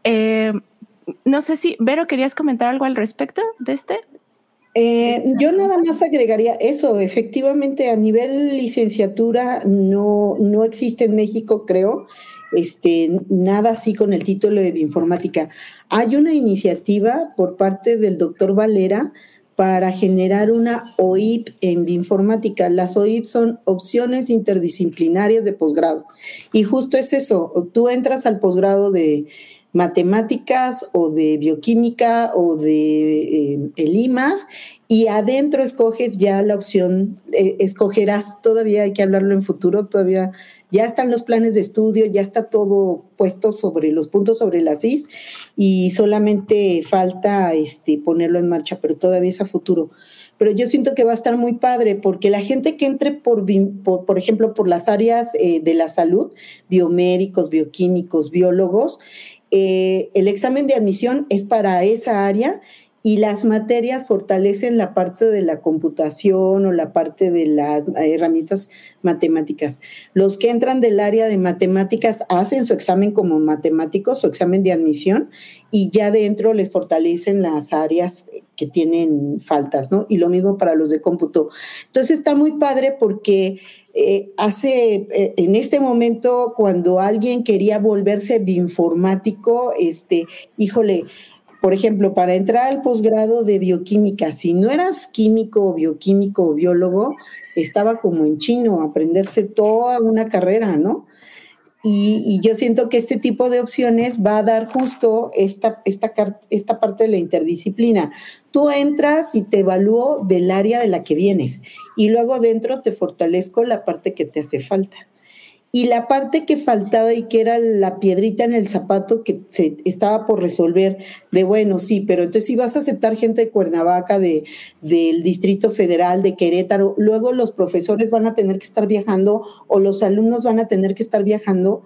Eh, no sé si, Vero, ¿querías comentar algo al respecto de este? Eh, yo nada más agregaría eso, efectivamente a nivel licenciatura no, no existe en México, creo, este, nada así con el título de bioinformática. Hay una iniciativa por parte del doctor Valera para generar una OIP en bioinformática. Las OIP son opciones interdisciplinarias de posgrado. Y justo es eso, tú entras al posgrado de matemáticas o de bioquímica o de eh, IMAS y adentro escoges ya la opción, eh, escogerás, todavía hay que hablarlo en futuro, todavía ya están los planes de estudio, ya está todo puesto sobre los puntos sobre las is y solamente falta este, ponerlo en marcha, pero todavía es a futuro. Pero yo siento que va a estar muy padre porque la gente que entre por, por, ejemplo, por las áreas eh, de la salud, biomédicos, bioquímicos, biólogos, eh, el examen de admisión es para esa área y las materias fortalecen la parte de la computación o la parte de las herramientas matemáticas. Los que entran del área de matemáticas hacen su examen como matemáticos, su examen de admisión, y ya dentro les fortalecen las áreas que tienen faltas, ¿no? Y lo mismo para los de cómputo. Entonces está muy padre porque eh, hace, eh, en este momento, cuando alguien quería volverse bioinformático, este, híjole, por ejemplo, para entrar al posgrado de bioquímica, si no eras químico, bioquímico o biólogo, estaba como en chino, aprenderse toda una carrera, ¿no? Y, yo siento que este tipo de opciones va a dar justo esta, esta, esta parte de la interdisciplina. Tú entras y te evalúo del área de la que vienes y luego dentro te fortalezco la parte que te hace falta. Y la parte que faltaba y que era la piedrita en el zapato que se estaba por resolver, de bueno, sí, pero entonces si vas a aceptar gente de Cuernavaca, de, del Distrito Federal, de Querétaro, luego los profesores van a tener que estar viajando o los alumnos van a tener que estar viajando.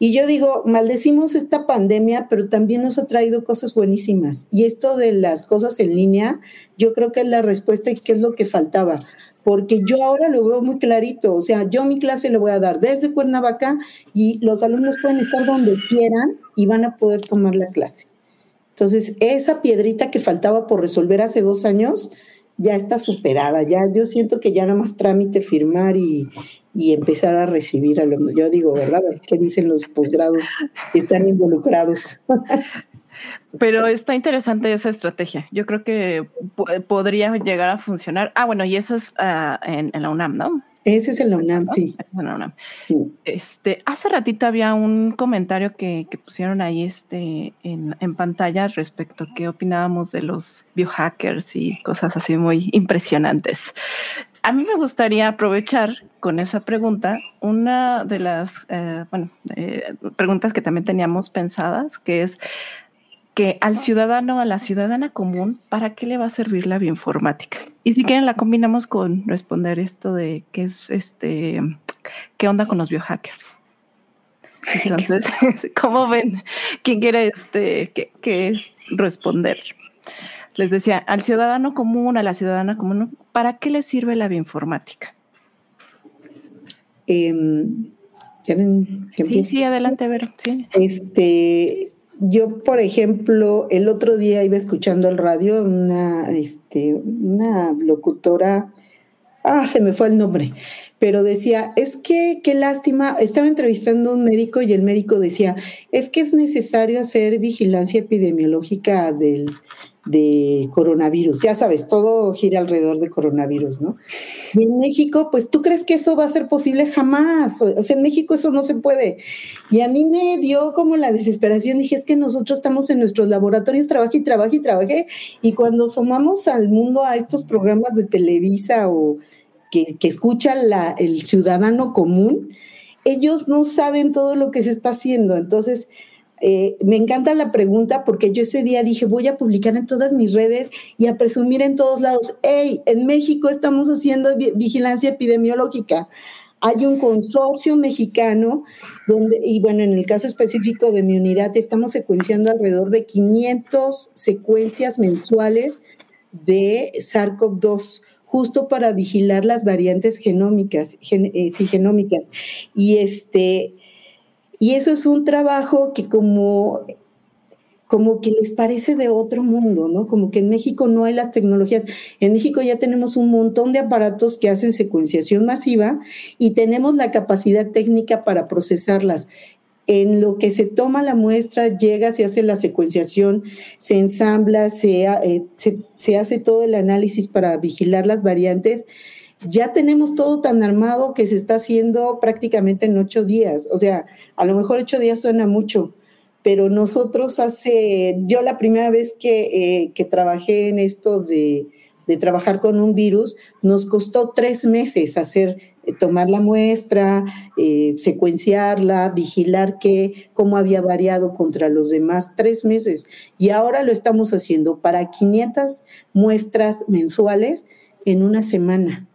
Y yo digo, maldecimos esta pandemia, pero también nos ha traído cosas buenísimas. Y esto de las cosas en línea, yo creo que es la respuesta y qué es lo que faltaba porque yo ahora lo veo muy clarito, o sea, yo mi clase le voy a dar desde Cuernavaca y los alumnos pueden estar donde quieran y van a poder tomar la clase. Entonces, esa piedrita que faltaba por resolver hace dos años ya está superada, ya yo siento que ya nada más trámite firmar y, y empezar a recibir alumnos. Yo digo, ¿verdad? ¿Qué dicen los posgrados que están involucrados? Pero está interesante esa estrategia. Yo creo que podría llegar a funcionar. Ah, bueno, y eso es ah, en, la UNAM, ¿no? Ese es en la UNAM, sí. Es en la UNAM. Este, hace ratito había un comentario que, pusieron ahí este, en, en, pantalla respecto a qué opinábamos de los biohackers y cosas así muy impresionantes. A mí me gustaría aprovechar con esa pregunta una de las eh, bueno, eh, preguntas que también teníamos pensadas, que es que al ciudadano, a la ciudadana común, ¿para qué le va a servir la bioinformática? Y si quieren la combinamos con responder esto de qué es este, qué onda con los biohackers. Entonces, ¿cómo ven? ¿Quién quiere este, qué, es responder? Les decía, al ciudadano común, a la ciudadana común, ¿para qué le sirve la bioinformática? Em, sí, sí, adelante, Vero. Sí. Este, yo, por ejemplo, el otro día iba escuchando el radio una, este, una locutora, ah, se me fue el nombre, pero decía, es que qué lástima, estaba entrevistando a un médico y el médico decía, es que es necesario hacer vigilancia epidemiológica del, de coronavirus. Ya sabes, todo gira alrededor de coronavirus, ¿no? Y en México, pues tú crees que eso va a ser posible jamás. O sea, en México eso no se puede. Y a mí me dio como la desesperación. Dije, es que nosotros estamos en nuestros laboratorios, trabajé y trabajé y trabajé. Y cuando sumamos al mundo a estos programas de Televisa o que, escucha el ciudadano común, ellos no saben todo lo que se está haciendo. Entonces, eh, me encanta la pregunta porque yo ese día dije, voy a publicar en todas mis redes y a presumir en todos lados, hey, en México estamos haciendo vigilancia epidemiológica. Hay un consorcio mexicano donde, y bueno, en el caso específico de mi unidad, estamos secuenciando alrededor de 500 secuencias mensuales de SARS-CoV-2 justo para vigilar las variantes genómicas, eh, genómicas. Y este, y eso es un trabajo que como como que les parece de otro mundo, ¿no? Como que en México no hay las tecnologías. En México ya tenemos un montón de aparatos que hacen secuenciación masiva y tenemos la capacidad técnica para procesarlas. En lo que se toma la muestra, llega, se hace la secuenciación, se ensambla, se, eh, se hace todo el análisis para vigilar las variantes ya tenemos todo tan armado que se está haciendo prácticamente en ocho días. O sea, a lo mejor ocho días suena mucho, pero nosotros hace, yo la primera vez que, eh, trabajé en esto de, de, trabajar con un virus, nos costó tres meses hacer, eh, tomar la muestra, eh, secuenciarla, vigilar que, cómo había variado contra los demás, tres meses. Y ahora lo estamos haciendo para 500 muestras mensuales en una semana.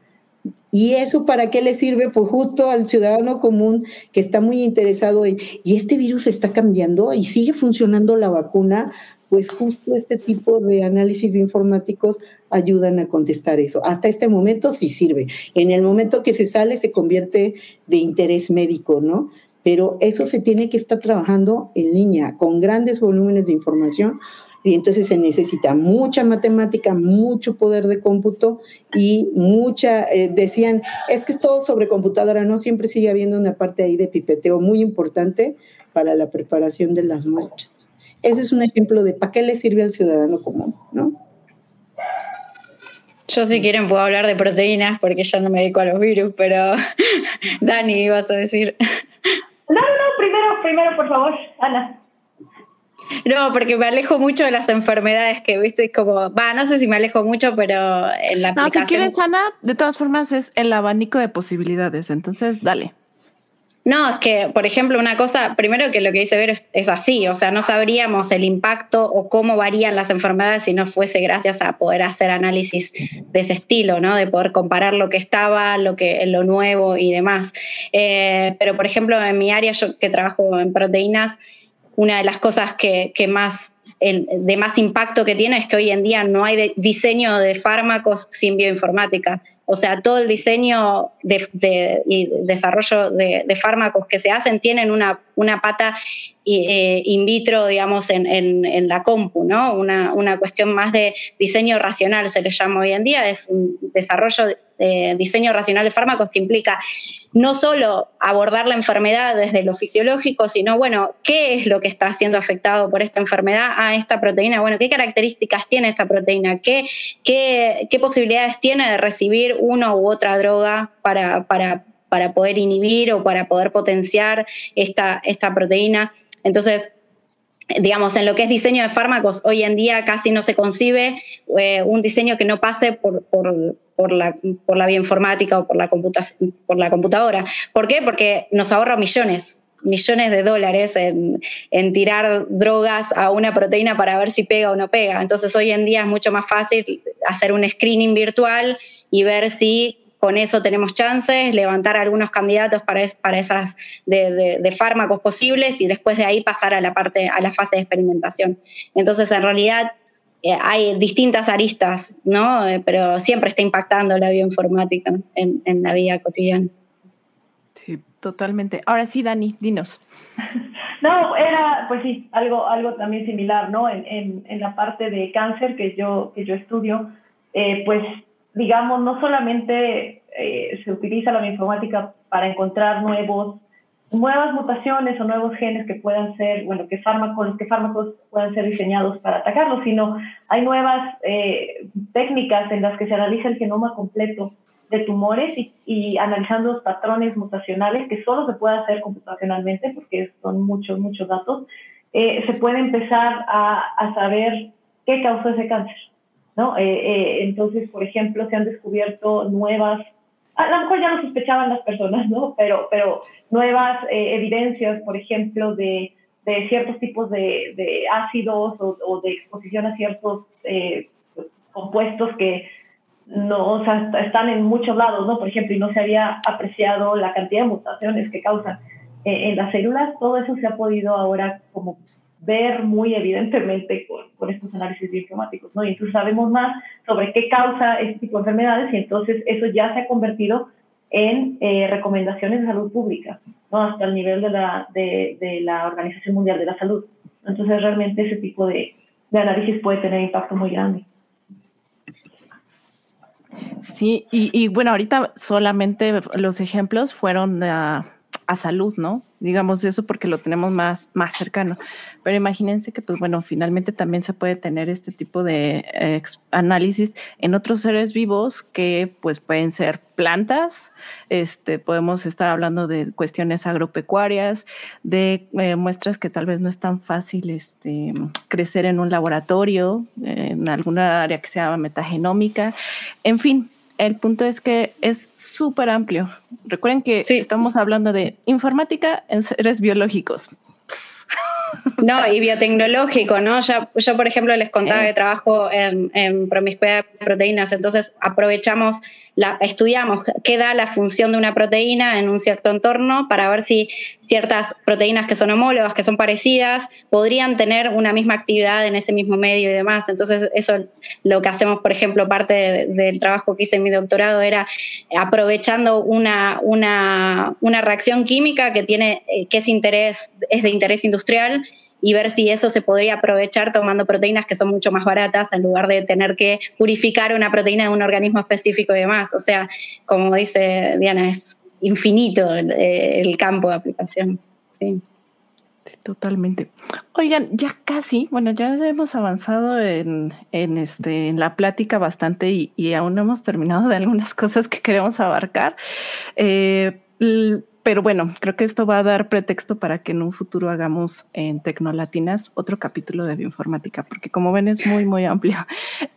¿Y eso para qué le sirve? Pues justo al ciudadano común que está muy interesado en, ¿y este virus está cambiando y sigue funcionando la vacuna? Pues justo este tipo de análisis bioinformáticos ayudan a contestar eso. Hasta este momento sí sirve. En el momento que se sale se convierte de interés médico, ¿no? Pero eso se tiene que estar trabajando en línea, con grandes volúmenes de información, y entonces se necesita mucha matemática, mucho poder de cómputo y mucha, eh, decían, es que es todo sobre computadora, no siempre sigue habiendo una parte ahí de pipeteo muy importante para la preparación de las muestras. Ese es un ejemplo de para qué le sirve al ciudadano común, ¿no? Yo si quieren puedo hablar de proteínas porque ya no me dedico a los virus, pero Dani, ibas a decir. No, no, no, primero, primero, por favor, Ana. No, porque me alejo mucho de las enfermedades que, viste, como, va, no sé si me alejo mucho, pero en la aplicación... No, si quieres, Ana, de todas formas es el abanico de posibilidades, entonces dale. No, es que, por ejemplo, una cosa, primero que lo que dice Vero es, así, o sea, no sabríamos el impacto o cómo varían las enfermedades si no fuese gracias a poder hacer análisis de ese estilo, ¿no? De poder comparar lo que estaba, lo que, lo nuevo y demás. Eh, pero, por ejemplo, en mi área, yo que trabajo en proteínas, una de las cosas que, más de más impacto que tiene es que hoy en día no hay diseño de fármacos sin bioinformática. O sea, todo el diseño de, y desarrollo de, fármacos que se hacen tienen una, una pata eh, in vitro, digamos, en, la compu, ¿no? Una, una, cuestión más de diseño racional, se le llama hoy en día, es un desarrollo de diseño racional de fármacos que implica no solo abordar la enfermedad desde lo fisiológico, sino, bueno, ¿qué es lo que está siendo afectado por esta enfermedad a esta proteína? Bueno, ¿qué características tiene esta proteína? ¿Qué, qué, posibilidades tiene de recibir una u otra droga para, para, para poder inhibir o para poder potenciar esta, esta proteína? Entonces, digamos, en lo que es diseño de fármacos, hoy en día casi no se concibe eh, un diseño que no pase por, la, por la bioinformática o por la, por la computadora. ¿Por qué? Porque nos ahorra millones millones de dólares en, tirar drogas a una proteína para ver si pega o no pega. Entonces hoy en día es mucho más fácil hacer un screening virtual y ver si con eso tenemos chances, levantar algunos candidatos para, para esas de, fármacos posibles y después de ahí pasar a la parte, a la fase de experimentación. Entonces, en realidad, hay distintas aristas, ¿no? Eh, pero siempre está impactando la bioinformática en, en, la vida cotidiana. Sí, totalmente. Ahora sí, Dani, dinos. No, era, pues sí, algo, algo también similar, ¿no? En, en, la parte de cáncer que yo, que yo estudio, eh, pues digamos, no solamente eh, se utiliza la bioinformática para encontrar nuevos, nuevas mutaciones o nuevos genes que puedan ser, bueno, que fármacos, que fármacos puedan ser diseñados para atacarlos, sino hay nuevas eh, técnicas en las que se analiza el genoma completo de tumores y, analizando los patrones mutacionales que solo se puede hacer computacionalmente porque son muchos, muchos datos, eh, se puede empezar a, a saber qué causó ese cáncer. ¿no? Eh, eh, entonces, por ejemplo, se han descubierto nuevas, a lo mejor ya lo sospechaban las personas, ¿no? Pero, pero nuevas eh, evidencias, por ejemplo, de, de ciertos tipos de, de ácidos o, de exposición a ciertos compuestos que no, o sea, están en muchos lados, ¿no? Por ejemplo, y no se había apreciado la cantidad de mutaciones que causan eh, en las células, todo eso se ha podido ahora como ver muy evidentemente con, estos análisis bioinformáticos, ¿no? Y entonces sabemos más sobre qué causa este tipo de enfermedades y entonces eso ya se ha convertido en eh, recomendaciones de salud pública, ¿no? Hasta el nivel de la, de, la Organización Mundial de la Salud. Entonces realmente ese tipo de, de análisis puede tener impacto muy grande. Sí, y, y, bueno, ahorita solamente los ejemplos fueron a, a salud, ¿no? digamos eso porque lo tenemos más, más cercano. Pero imagínense que, pues bueno, finalmente también se puede tener este tipo de análisis en otros seres vivos que pues pueden ser plantas, este, podemos estar hablando de cuestiones agropecuarias, de eh, muestras que tal vez no es tan fácil este, crecer en un laboratorio, en alguna área que se llama metagenómica, en fin, el punto es que es súper amplio. Recuerden que estamos hablando de informática en seres biológicos. No, y biotecnológico, ¿no? Ya, yo, por ejemplo, les contaba que trabajo en, en promiscuidad de proteínas, entonces aprovechamos, la, estudiamos qué da la función de una proteína en un cierto entorno para ver si ciertas proteínas que son homólogas, que son parecidas, podrían tener una misma actividad en ese mismo medio y demás. Entonces, eso lo que hacemos, por ejemplo, parte del trabajo que hice en mi doctorado era aprovechando una, una, una reacción química que tiene, eh, que es interés, es de interés industrial y ver si eso se podría aprovechar tomando proteínas que son mucho más baratas en lugar de tener que purificar una proteína de un organismo específico y demás. O sea, como dice Diana, es infinito el, campo de aplicación. Sí. Totalmente. Oigan, ya casi, bueno, ya hemos avanzado en, en, este, en la plática bastante y, y, aún no hemos terminado de algunas cosas que queremos abarcar. Eh, pero bueno, creo que esto va a dar pretexto para que en un futuro hagamos en Tecnolatinas otro capítulo de bioinformática, porque como ven es muy, muy amplio.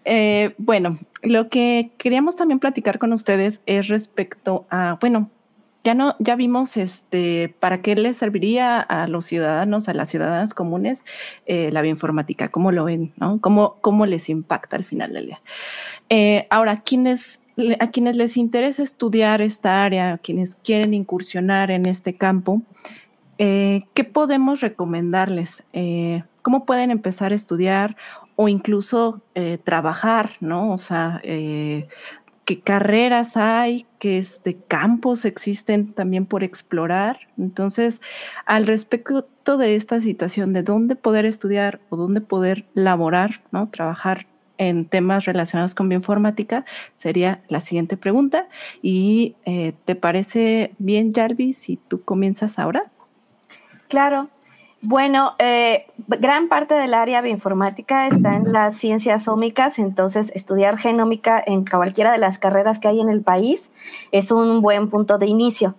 Eh, bueno, lo que queríamos también platicar con ustedes es respecto a, bueno, ya no, ya vimos este para qué les serviría a los ciudadanos, a las ciudadanas comunes, eh, la bioinformática, cómo lo ven, ¿no? ¿Cómo, cómo les impacta al final del día. Eh, ahora, ¿quiénes a quienes les interesa estudiar esta área, a quienes quieren incursionar en este campo, eh, ¿qué podemos recomendarles? Eh, ¿Cómo pueden empezar a estudiar o incluso eh, trabajar, no? O sea, qué carreras hay, qué este, campos existen también por explorar. Entonces, al respecto de esta situación de dónde poder estudiar o dónde poder laborar, ¿no? Trabajar en temas relacionados con bioinformática sería la siguiente pregunta. ¿Y eh, te parece bien, Jarvis, si tú comienzas ahora? Claro. Bueno, eh, gran parte del área bioinformática está en las ciencias ómicas, entonces estudiar genómica en cualquiera de las carreras que hay en el país es un buen punto de inicio.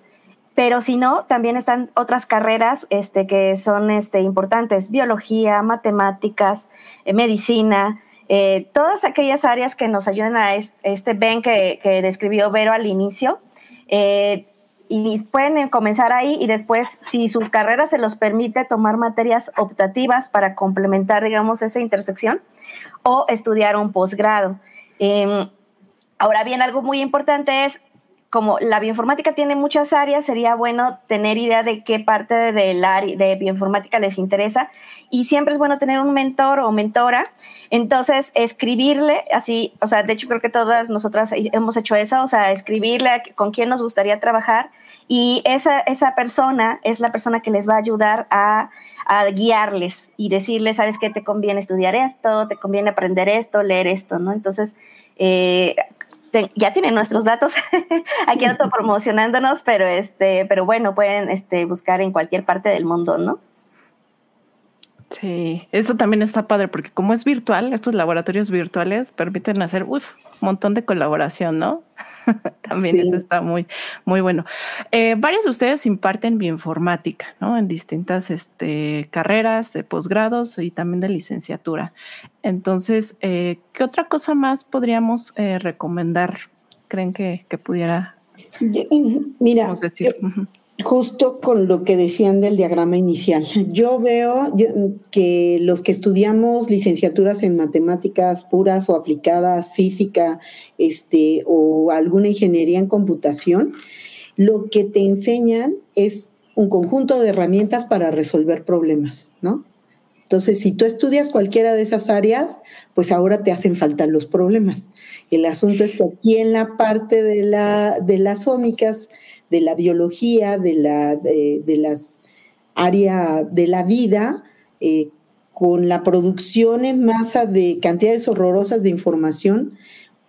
Pero si no, también están otras carreras este, que son este, importantes, biología, matemáticas, eh, medicina, eh, todas aquellas áreas que nos ayuden a este Ben que, describió Vero al inicio. Eh, y pueden comenzar ahí y después, si su carrera se los permite, tomar materias optativas para complementar, digamos, esa intersección o estudiar un posgrado. Em, ahora bien, algo muy importante es como la bioinformática tiene muchas áreas, sería bueno tener idea de qué parte del área de bioinformática les interesa y siempre es bueno tener un mentor o mentora. Entonces, escribirle así, o sea, de hecho creo que todas nosotras hemos hecho eso, o sea, escribirle con quién nos gustaría trabajar y esa, esa persona es la persona que les va a ayudar a, guiarles y decirles, sabes qué, te conviene estudiar esto, te conviene aprender esto, leer esto, ¿no? Entonces, eh, ya tienen nuestros datos aquí autopromocionándonos, pero este, pero bueno, pueden este, buscar en cualquier parte del mundo, ¿no? Sí, eso también está padre porque como es virtual, estos laboratorios virtuales permiten hacer un montón de colaboración, ¿no? también eso está muy, muy bueno. Eh, varios de ustedes imparten bioinformática, ¿no? En distintas este, carreras de posgrados y también de licenciatura. Entonces, eh, ¿qué otra cosa más podríamos eh, recomendar? ¿Creen que, pudiera? Mira, justo con lo que decían del diagrama inicial. Yo veo que los que estudiamos licenciaturas en matemáticas puras o aplicadas, física, este, o alguna ingeniería en computación, lo que te enseñan es un conjunto de herramientas para resolver problemas, ¿no? Entonces, si tú estudias cualquiera de esas áreas, pues ahora te hacen falta los problemas. El asunto es que aquí en la parte de, la, de las ómicas, de la biología, de, la, de, las áreas de la vida, eh, con la producción en masa de cantidades horrorosas de información,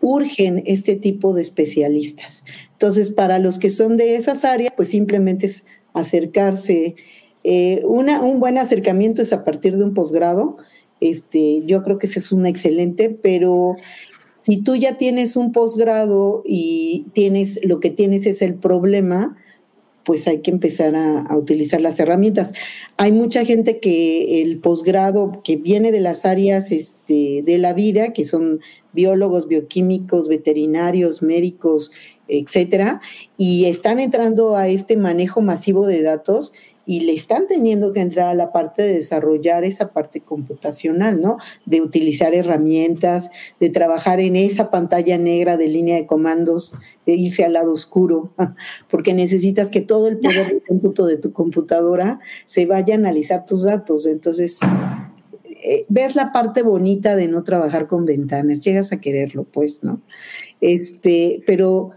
urgen este tipo de especialistas. Entonces, para los que son de esas áreas, pues simplemente es acercarse. Eh, una, un buen acercamiento es a partir de un posgrado. Este, yo creo que ese es un excelente, pero si tú ya tienes un posgrado y tienes lo que tienes es el problema, pues hay que empezar a, utilizar las herramientas. Hay mucha gente que el posgrado que viene de las áreas este, de la vida, que son biólogos, bioquímicos, veterinarios, médicos, etcétera, y están entrando a este manejo masivo de datos y le están teniendo que entrar a la parte de desarrollar esa parte computacional, ¿no? De utilizar herramientas, de trabajar en esa pantalla negra de línea de comandos, de irse al lado oscuro, porque necesitas que todo el poder de cómputo de tu computadora se vaya a analizar tus datos. Entonces, eh, ves la parte bonita de no trabajar con ventanas, llegas a quererlo, pues, ¿no? Este, pero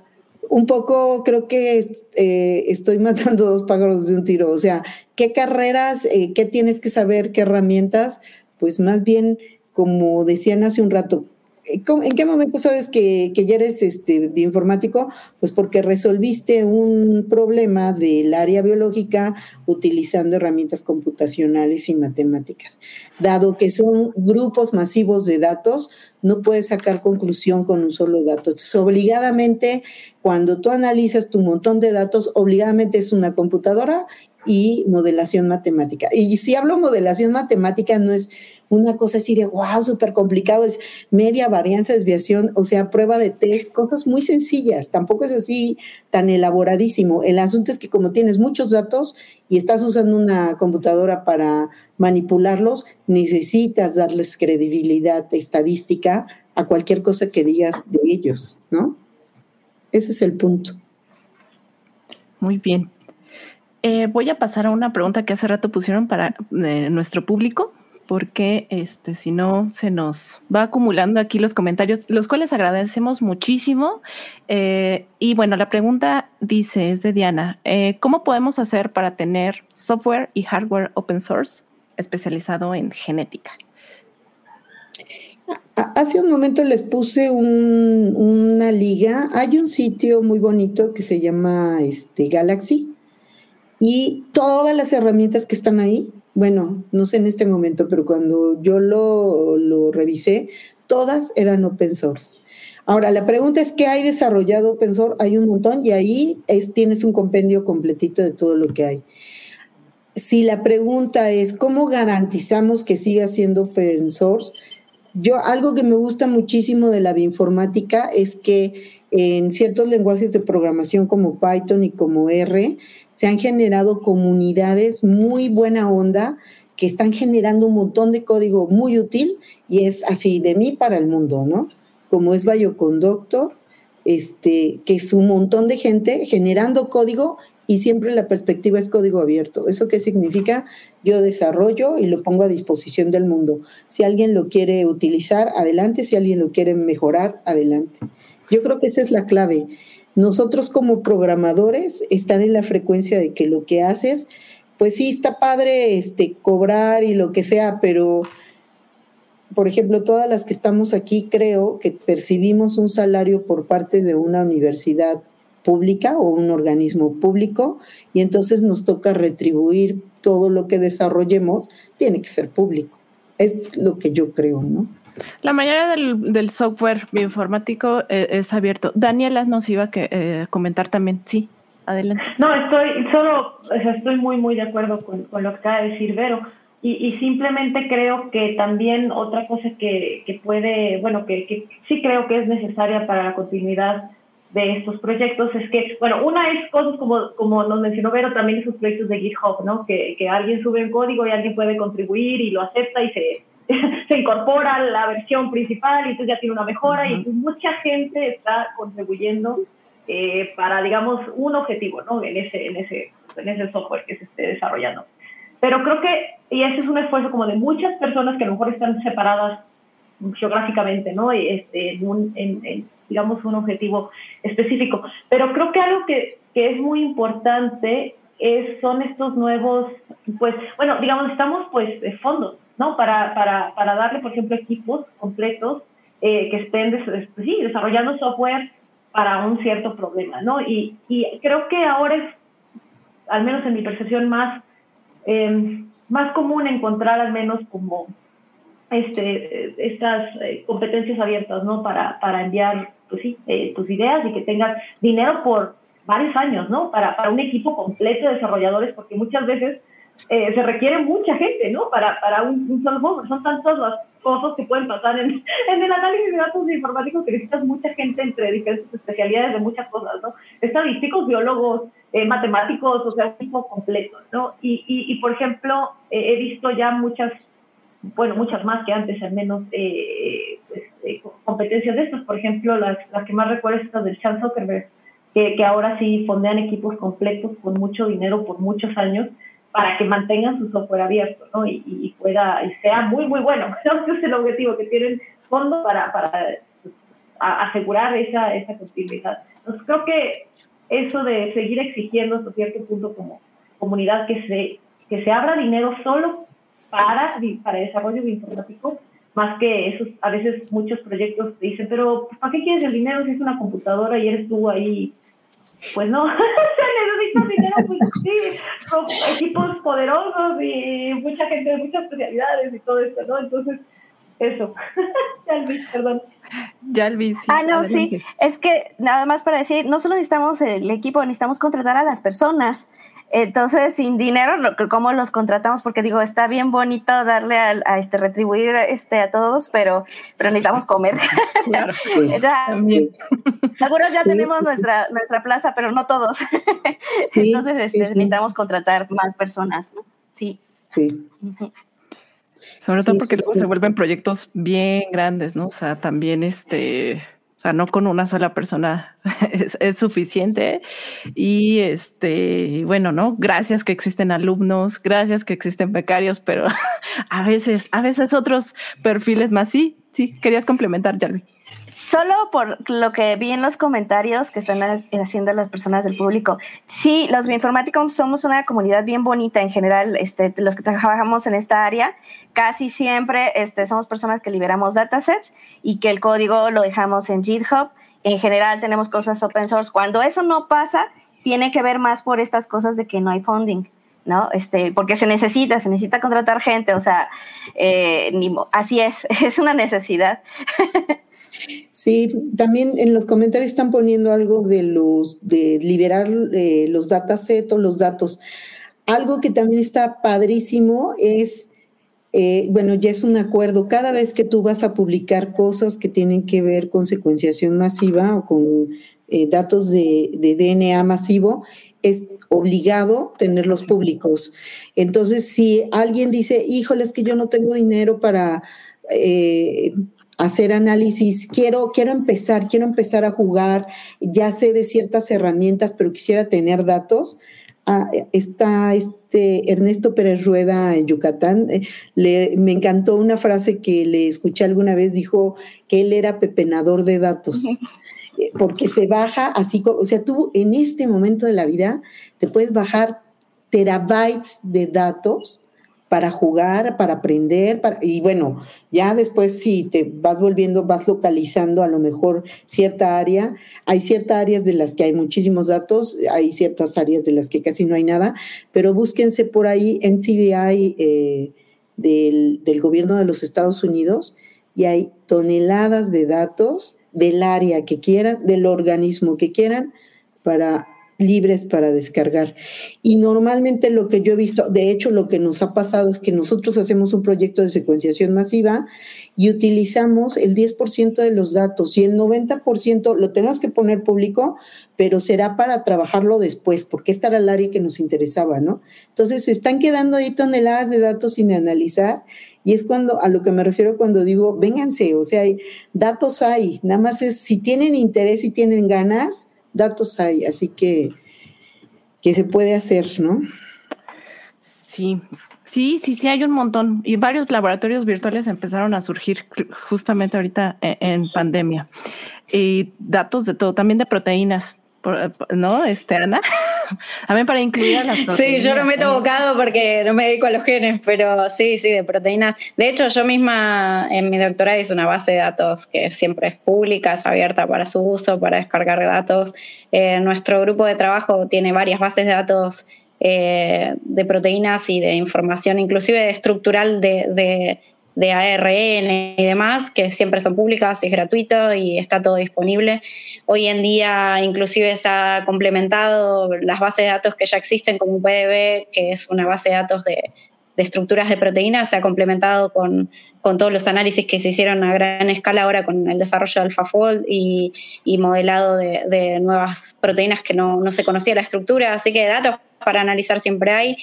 un poco creo que eh, estoy matando dos pájaros de un tiro. O sea, ¿qué carreras, eh, qué tienes que saber, qué herramientas? Pues más bien, como decían hace un rato, ¿En qué momento sabes que, ya eres este, bioinformático? Pues porque resolviste un problema del área biológica utilizando herramientas computacionales y matemáticas. Dado que son grupos masivos de datos, no puedes sacar conclusión con un solo dato. Entonces, obligadamente, cuando tú analizas tu montón de datos, obligadamente es una computadora y modelación matemática. Y si hablo modelación matemática, no es una cosa así de wow, súper complicado, es media varianza, desviación, o sea, prueba de test, cosas muy sencillas, tampoco es así tan elaboradísimo. El asunto es que como tienes muchos datos y estás usando una computadora para manipularlos, necesitas darles credibilidad estadística a cualquier cosa que digas de ellos, ¿no? Ese es el punto. Muy bien. Eh, voy a pasar a una pregunta que hace rato pusieron para eh, nuestro público, porque este, si no se nos va acumulando aquí los comentarios, los cuales agradecemos muchísimo. Eh, y bueno, la pregunta dice, es de Diana, ¿cómo podemos hacer para tener software y hardware open source especializado en genética? Hace un momento les puse una liga. Hay un sitio muy bonito que se llama este, Galaxy y todas las herramientas que están ahí, bueno, no sé en este momento, pero cuando yo lo, lo revisé, todas eran open source. Ahora, la pregunta es, ¿qué hay desarrollado open source? Hay un montón y ahí es, tienes un compendio completito de todo lo que hay. Si la pregunta es, ¿cómo garantizamos que siga siendo open source? Yo, algo que me gusta muchísimo de la bioinformática es que en ciertos lenguajes de programación como Python y como R, se han generado comunidades muy buena onda que están generando un montón de código muy útil y es así de mí para el mundo, ¿no? Como es Bioconductor, este, que es un montón de gente generando código y siempre la perspectiva es código abierto. ¿Eso qué significa? Yo desarrollo y lo pongo a disposición del mundo. Si alguien lo quiere utilizar, adelante. Si alguien lo quiere mejorar, adelante. Yo creo que esa es la clave. Nosotros como programadores están en la frecuencia de que lo que haces, pues sí, está padre este, cobrar y lo que sea, pero, por ejemplo, todas las que estamos aquí creo que percibimos un salario por parte de una universidad pública o un organismo público y entonces nos toca retribuir todo lo que desarrollemos, tiene que ser público. Es lo que yo creo, ¿no? La mayoría del, software bioinformático eh, es abierto. Daniela nos iba a eh, comentar también. Sí, adelante. No, estoy solo, estoy muy, muy de acuerdo con, lo que acaba de decir Vero. Y, simplemente creo que también otra cosa que, puede, bueno, que, sí creo que es necesaria para la continuidad de estos proyectos es que, bueno, una es cosas como, como nos mencionó Vero, también esos proyectos de GitHub, ¿no? Que, que alguien sube un código y alguien puede contribuir y lo acepta y se, se incorpora la versión principal y entonces ya tiene una mejora y mucha gente está contribuyendo eh, para, digamos, un objetivo, ¿no? En ese, en, ese, en ese software que se esté desarrollando. Pero creo que, y ese es un esfuerzo como de muchas personas que a lo mejor están separadas geográficamente, ¿no? Este, en, un, en, digamos, un objetivo específico. Pero creo que algo que, que es muy importante es, son estos nuevos, pues, bueno, digamos, estamos pues de fondos, ¿no? Para, para, para darle, por ejemplo, equipos completos eh, que estén desarrollando software para un cierto problema, ¿no? Y, y creo que ahora es, al menos en mi percepción, más, eh, más común encontrar al menos como este, estas eh, competencias abiertas, ¿no? Para, para enviar, pues sí, tus ideas y que tengas dinero por varios años, ¿no? Para, para un equipo completo de desarrolladores, porque muchas veces eh, se requiere mucha gente, ¿no? Para, para un, solo software. Son tantas las cosas que pueden pasar en, en, el análisis de datos informáticos que necesitas mucha gente entre diferentes especialidades de muchas cosas, ¿no? Estadísticos, biólogos, eh, matemáticos, o sea, equipo completo, ¿no? Y, y, y por ejemplo, eh, he visto ya muchas, bueno, muchas más que antes, al menos, pues, competencias de estas. Por ejemplo, las, las que más recuerdo es estas del Chan Zuckerberg, que, que ahora sí fondean equipos completos con mucho dinero por muchos años para que mantengan su software abierto ¿no? y, y pueda y sea muy, muy bueno. Creo que es el objetivo, que tienen fondos para, para asegurar esa, esa continuidad. Entonces, creo que eso de seguir exigiendo hasta cierto punto como comunidad que se, que se abra dinero solo para, para desarrollo informático, más que esos, a veces muchos proyectos dicen, pero ¿para qué quieres el dinero si es una computadora y eres tú ahí pues no, se necesita dinero, pues sí, con equipos poderosos y mucha gente de muchas especialidades y todo esto, ¿no? Entonces, eso. ya Luis, perdón. Ya Luis. ah, no, sí. Es que nada más para decir, no solo necesitamos el equipo, necesitamos contratar a las personas. Entonces, sin dinero, ¿cómo los contratamos? Porque digo, está bien bonito darle a, este retribuir este a todos, pero, pero necesitamos comer. Claro, Algunos ya tenemos nuestra, nuestra plaza, pero no todos. Entonces, este, necesitamos contratar más personas, ¿no? Sí. Sí. Sobre todo porque luego se vuelven proyectos bien grandes, ¿no? O sea, también este sea, no con una sola persona es, suficiente. Y este, bueno, ¿no? Gracias que existen alumnos, gracias que existen becarios, pero a veces, a veces otros perfiles más. Sí, sí, querías complementar, Jarvi. Solo por lo que vi en los comentarios que están haciendo las personas del público. Sí, los bioinformáticos somos una comunidad bien bonita en general, este, los que trabajamos en esta área casi siempre este, somos personas que liberamos datasets y que el código lo dejamos en GitHub. En general tenemos cosas open source. Cuando eso no pasa, tiene que ver más por estas cosas de que no hay funding. ¿no? Este, porque se necesita, se necesita contratar gente, o sea, eh, así es, es una necesidad. Sí, también en los comentarios están poniendo algo de los de liberar eh, los datasets o los datos. Algo que también está padrísimo es eh, bueno, ya es un acuerdo. Cada vez que tú vas a publicar cosas que tienen que ver con secuenciación masiva o con eh, datos de, DNA masivo, es obligado tenerlos públicos. Entonces, si alguien dice, híjole, es que yo no tengo dinero para hacer análisis, quiero, quiero empezar, quiero empezar a jugar, ya sé de ciertas herramientas, pero quisiera tener datos, ah, está este Ernesto Pérez Rueda en Yucatán. Eh, le, me encantó una frase que le escuché alguna vez, dijo que él era pepenador de datos. Eh, porque se baja así, o sea, tú en este momento de la vida te puedes bajar terabytes de datos para jugar, para aprender, y bueno, ya después si te vas volviendo, vas localizando a lo mejor cierta área, hay ciertas áreas de las que hay muchísimos datos, hay ciertas áreas de las que casi no hay nada, pero búsquense por ahí en CBI eh, del gobierno de los Estados Unidos y hay toneladas de datos del área que quieran, del organismo que quieran, para libres para descargar. Y normalmente lo que yo he visto, de hecho lo que nos ha pasado es que nosotros hacemos un proyecto de secuenciación masiva y utilizamos el 10% de los datos y el 90% lo tenemos que poner público, pero será para trabajarlo después, porque esta era el área que nos interesaba, ¿no? Entonces se están quedando ahí toneladas de datos sin analizar y es cuando a lo que me refiero cuando digo, vénganse, o sea, datos hay, nada más es si tienen interés y tienen ganas, datos hay, así que, que se puede hacer, ¿no? Sí, sí, sí, sí, hay un montón. Y varios laboratorios virtuales empezaron a surgir justamente ahorita en, en pandemia. Y datos de todo, también de proteínas, ¿no? Este, Ana. También para incluir a las Sí, yo no me he tocado porque no me dedico a los genes, pero sí, sí, de proteínas. De hecho, yo misma en mi doctorado hice una base de datos que siempre es pública, es abierta para su uso, para descargar datos. Eh, nuestro grupo de trabajo tiene varias bases de datos eh, de proteínas y de información, inclusive estructural de de ARN y demás, que siempre son públicas, es gratuito y está todo disponible. Hoy en día inclusive se ha complementado las bases de datos que ya existen como PDB, que es una base de datos de, estructuras de proteínas, se ha complementado con, todos los análisis que se hicieron a gran escala ahora con el desarrollo de AlphaFold y, y modelado de, nuevas proteínas que no, se conocía la estructura, así que datos para analizar siempre hay.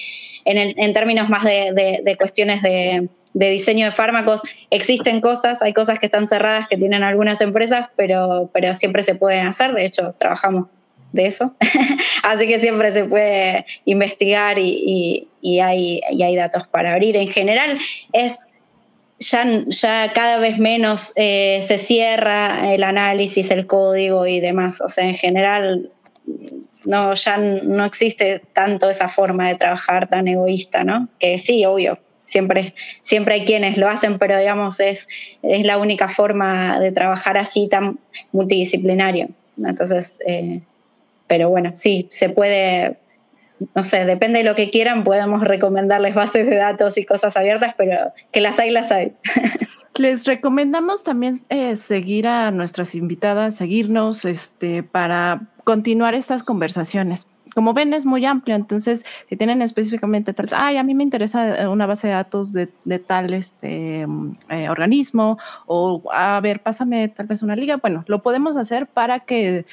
En, en términos más de cuestiones de de diseño de fármacos existen cosas, hay cosas que están cerradas que tienen algunas empresas, pero, pero siempre se pueden hacer, de hecho trabajamos de eso, así que siempre se puede investigar y, hay, hay datos para abrir. En general es ya, ya cada vez menos eh, se cierra el análisis, el código y demás. O sea, en general no, ya no existe tanto esa forma de trabajar tan egoísta, ¿no? Que sí, obvio, siempre, siempre hay quienes lo hacen, pero digamos es, es la única forma de trabajar así tan multidisciplinario. Entonces, eh, pero bueno, sí, se puede, no sé, depende de lo que quieran, podemos recomendarles bases de datos y cosas abiertas, pero que las hay, las hay. Les recomendamos también eh, seguir a nuestras invitadas, seguirnos este, para continuar estas conversaciones como ven, es muy amplio. Entonces, si tienen específicamente tal, ay, a mí me interesa eh, una base de datos de, tal este, mm, eh, organismo, o a ver, pásame tal vez una liga, bueno, lo podemos hacer para que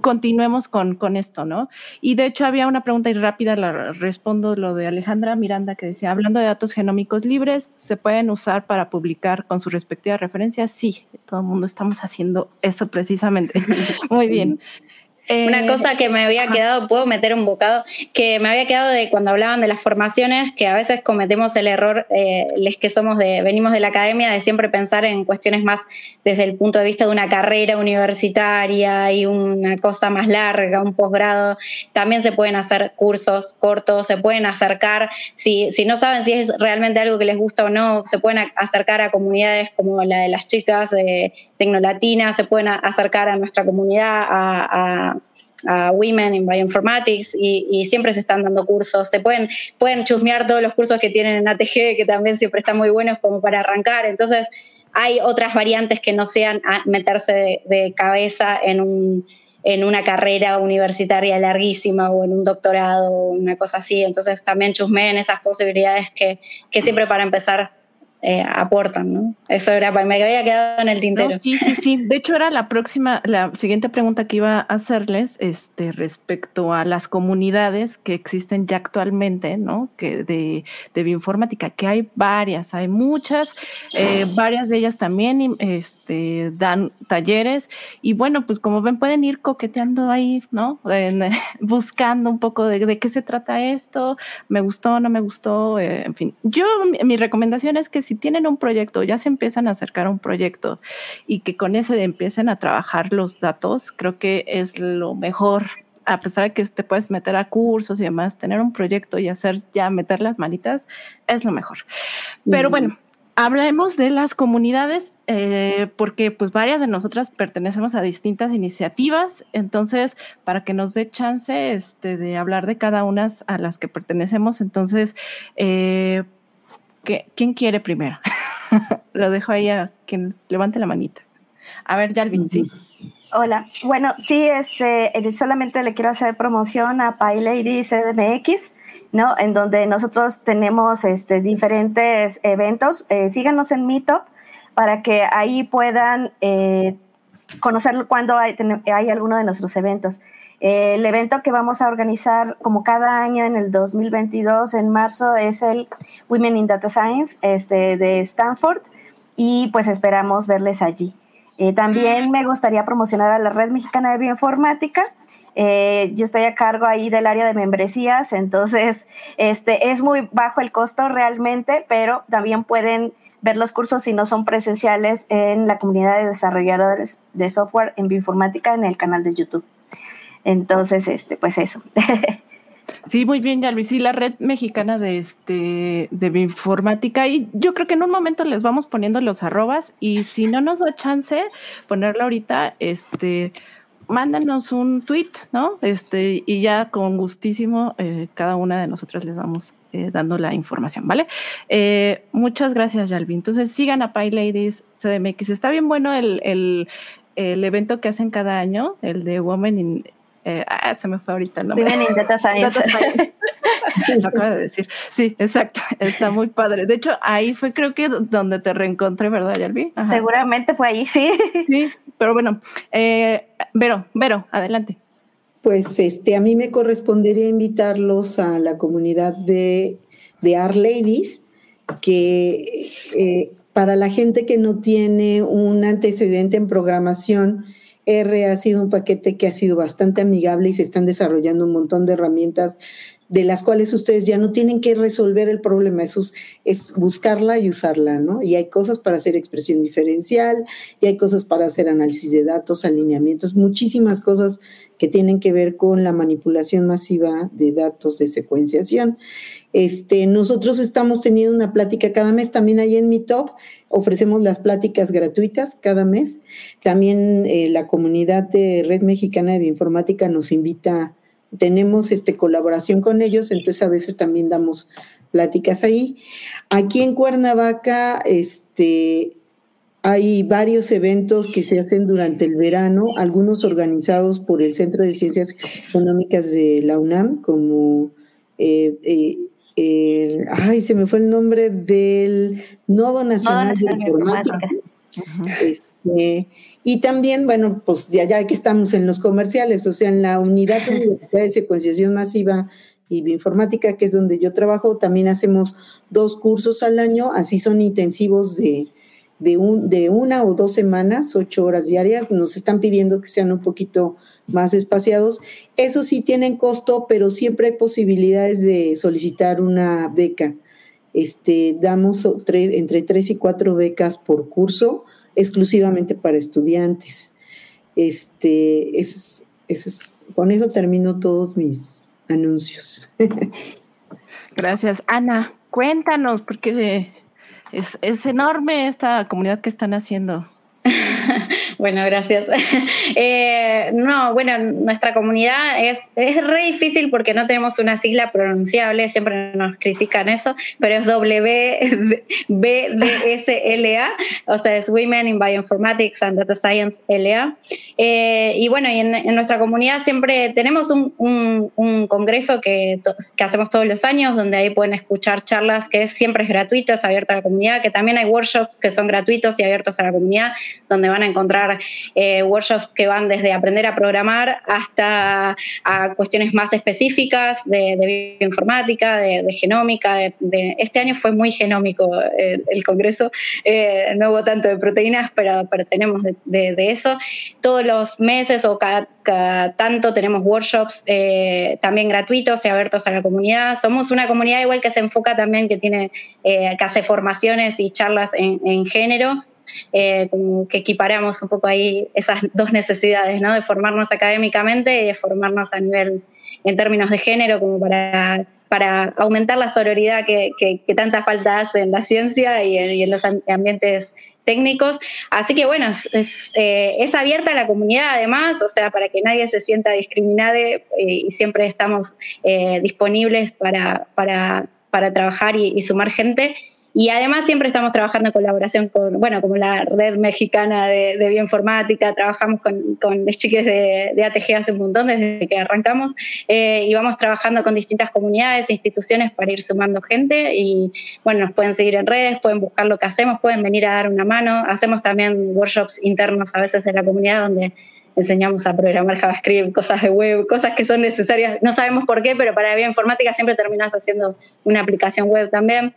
continuemos con, con esto, ¿no? Y de hecho, había una pregunta y rápida, la respondo lo de Alejandra Miranda, que decía, hablando de datos genómicos libres, ¿se pueden usar para publicar con su respectiva referencia? Sí, todo el mundo estamos haciendo eso precisamente. muy bien. Una eh, cosa que me había quedado, puedo meter un bocado, que me había quedado de cuando hablaban de las formaciones, que a veces cometemos el error, eh, les que somos de, venimos de la academia, de siempre pensar en cuestiones más desde el punto de vista de una carrera universitaria y una cosa más larga, un posgrado. También se pueden hacer cursos cortos, se pueden acercar, si, si no saben si es realmente algo que les gusta o no, se pueden acercar a comunidades como la de las chicas de Tecnolatina, se pueden acercar a nuestra comunidad, a a Women in Bioinformatics y, siempre se están dando cursos. Se pueden, pueden chusmear todos los cursos que tienen en ATG, que también siempre están muy buenos como para arrancar. Entonces, hay otras variantes que no sean meterse de, cabeza en, un, en una carrera universitaria larguísima o en un doctorado o una cosa así. Entonces, también chusmeen esas posibilidades que, que siempre para empezar eh, aportan, ¿no? Eso era, me había quedado en el tintero. sí, sí, sí. De hecho, era la próxima, la siguiente pregunta que iba a hacerles este, respecto a las comunidades que existen ya actualmente, ¿no? Que de, de bioinformática, que hay varias, hay muchas, eh, varias de ellas también este, dan talleres y bueno, pues como ven, pueden ir coqueteando ahí, ¿no? buscando un poco de, de, qué se trata esto, me gustó, no me gustó, eh, en fin. Yo, mi recomendación es que si tienen un proyecto, ya se empiezan a acercar a un proyecto y que con ese empiecen a trabajar los datos, creo que es lo mejor. A pesar de que te puedes meter a cursos y demás, tener un proyecto y hacer ya meter las manitas es lo mejor. Pero bueno, hablemos de las comunidades, eh, porque pues varias de nosotras pertenecemos a distintas iniciativas, entonces para que nos dé chance este, de hablar de cada una a las que pertenecemos, entonces eh, ¿quién quiere primero? Lo dejo ahí a quien levante la manita. A ver, Yalvin, sí. Hola, bueno, sí, este, solamente le quiero hacer promoción a PyLady CDMX, ¿no? En donde nosotros tenemos este, diferentes eventos. Eh, síganos en Meetup para que ahí puedan eh, conocer cuando hay, alguno de nuestros eventos. Eh, el evento que vamos a organizar como cada año en el 2022, en marzo, es el Women in Data Science este, de Stanford y pues esperamos verles allí. Eh, también me gustaría promocionar a la Red Mexicana de Bioinformática. Eh, yo estoy a cargo ahí del área de membresías, entonces este, es muy bajo el costo realmente, pero también pueden ver los cursos si no son presenciales en la comunidad de desarrolladores de software en bioinformática en el canal de YouTube. Entonces, este, pues eso. Sí, muy bien, ya Luis. Sí, la red mexicana de este de bioinformática. Y yo creo que en un momento les vamos poniendo los arrobas. Y si no nos da chance ponerlo ahorita, este mándanos un tweet, ¿no? Este, y ya con gustísimo, eh, cada una de nosotras les vamos eh, dando la información, ¿vale? Eh, muchas gracias, Yalvi. Entonces sigan a PyLadies CDMX. Está bien bueno el, el, el evento que hacen cada año, el de Women in eh, ah, se me fue ahorita el nombre. Viven in Data Science. Lo acabo de decir. Sí, exacto. Está muy padre. De hecho, ahí fue creo que donde te reencontré, ¿verdad, Yalvi? Seguramente fue ahí, sí. Sí, pero bueno. Eh, Vero, Vero, adelante. Pues este, a mí me correspondería invitarlos a la comunidad de, de Art Ladies, que eh, para la gente que no tiene un antecedente en programación, R ha sido un paquete que ha sido bastante amigable y se están desarrollando un montón de herramientas de las cuales ustedes ya no tienen que resolver el problema, es, es buscarla y usarla, ¿no? Y hay cosas para hacer expresión diferencial, y hay cosas para hacer análisis de datos, alineamientos, muchísimas cosas que tienen que ver con la manipulación masiva de datos de secuenciación. Este, nosotros estamos teniendo una plática cada mes, también ahí en mi top ofrecemos las pláticas gratuitas cada mes. También eh, la comunidad de Red Mexicana de Bioinformática nos invita tenemos este, colaboración con ellos, entonces a veces también damos pláticas ahí. Aquí en Cuernavaca este, hay varios eventos que se hacen durante el verano, algunos organizados por el Centro de Ciencias Económicas de la UNAM, como... Eh, eh, ay, se me fue el nombre del Nodo Nacional, de Informática. Este, y también, bueno, pues ya, ya que estamos en los comerciales, o sea, en la unidad de Universidad de Secuenciación Masiva y Bioinformática, que es donde yo trabajo, también hacemos dos cursos al año, así son intensivos de, de, un, de una o dos semanas, ocho horas diarias. Nos están pidiendo que sean un poquito más espaciados. Eso sí tienen costo, pero siempre hay posibilidades de solicitar una beca. Este, damos entre tres y cuatro becas por curso exclusivamente para estudiantes. Este, es, con eso termino todos mis anuncios. Gracias. Ana, cuéntanos, porque es, es enorme esta comunidad que están haciendo. Bueno, gracias. Eh, no, bueno, nuestra comunidad es, es re difícil porque no tenemos una sigla pronunciable, siempre nos critican eso, pero es WBDSLA, o sea, es Women in Bioinformatics and Data Science LA. Eh, y bueno, y en, nuestra comunidad siempre tenemos un, un, congreso que, que, hacemos todos los años, donde ahí pueden escuchar charlas que siempre es gratuito, es abierta a la comunidad, que también hay workshops que son gratuitos y abiertos a la comunidad, donde van a encontrar eh, workshops que van desde aprender a programar hasta a cuestiones más específicas de, bioinformática, de, genómica. De, este año fue muy genómico el, congreso, eh, no hubo tanto de proteínas, pero, pero tenemos de, eso. Todos los meses o cada, tanto tenemos workshops eh, también gratuitos y abiertos a la comunidad. Somos una comunidad igual que se enfoca también, que tiene, que hace formaciones y charlas en, en género eh, que equiparamos un poco ahí esas dos necesidades, ¿no? De formarnos académicamente y de formarnos a nivel, en términos de género, como para, para aumentar la sororidad que, que, tanta falta hace en la ciencia y en, los ambientes técnicos. Así que bueno, es, eh, es, abierta a la comunidad además, o sea, para que nadie se sienta discriminado eh, y siempre estamos disponibles para, para, para trabajar y, y, sumar gente. Y además siempre estamos trabajando en colaboración con, bueno, como la red mexicana de, bioinformática, trabajamos con, con los chiques de, de, ATG hace un montón desde que arrancamos eh, y vamos trabajando con distintas comunidades e instituciones para ir sumando gente y bueno, nos pueden seguir en redes, pueden buscar lo que hacemos, pueden venir a dar una mano, hacemos también workshops internos a veces de la comunidad donde enseñamos a programar JavaScript, cosas de web, cosas que son necesarias, no sabemos por qué, pero para bioinformática siempre terminas haciendo una aplicación web también.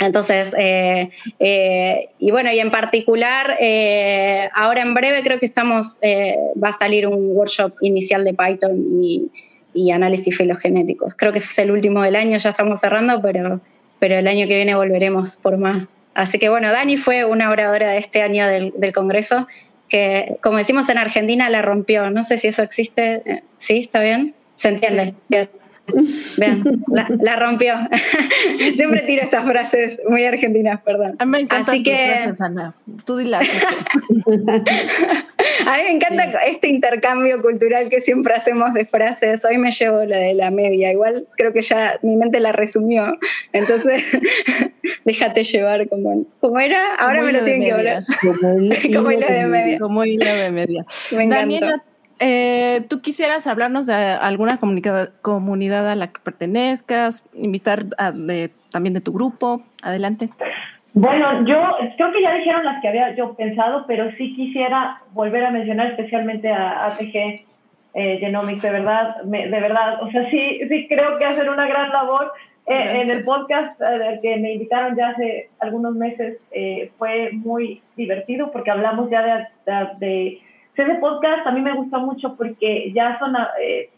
Entonces, eh, eh, y bueno, y en particular, eh, ahora en breve creo que estamos, va a salir un workshop inicial de Python y, y, análisis filogenéticos. Creo que ese es el último del año, ya estamos cerrando, pero, pero el año que viene volveremos por más. Así que bueno, Dani fue una oradora de este año del, del Congreso que, como decimos en Argentina, la rompió. No sé si eso existe. Eh, ¿Sí? ¿Está bien? ¿Se entiende? Bien. Bien, la, rompió. Siempre tiro estas frases muy argentinas, perdón. A mí me encantan Así que... frases, Ana. Tú dila. a mí me encanta este intercambio cultural que siempre hacemos de frases. Hoy me llevo la de la media. Igual creo que ya mi mente la resumió. Entonces, déjate llevar como, como era. Ahora me lo tienen que hablar. Como hilo de media. Como hilo de media. Me Daniela, eh, ¿Tú quisieras hablarnos de alguna comunidad, a la que pertenezcas, invitar también de tu grupo? Adelante. Bueno, yo creo que ya dijeron las que había yo pensado, pero sí quisiera volver a mencionar especialmente a ATG eh, Genomics, de verdad, de verdad, o sea, sí, sí creo que hacen una gran labor. Eh, en el podcast eh, que me invitaron ya hace algunos meses fue muy divertido porque hablamos ya de ese podcast a mí me gusta mucho porque ya son, eh,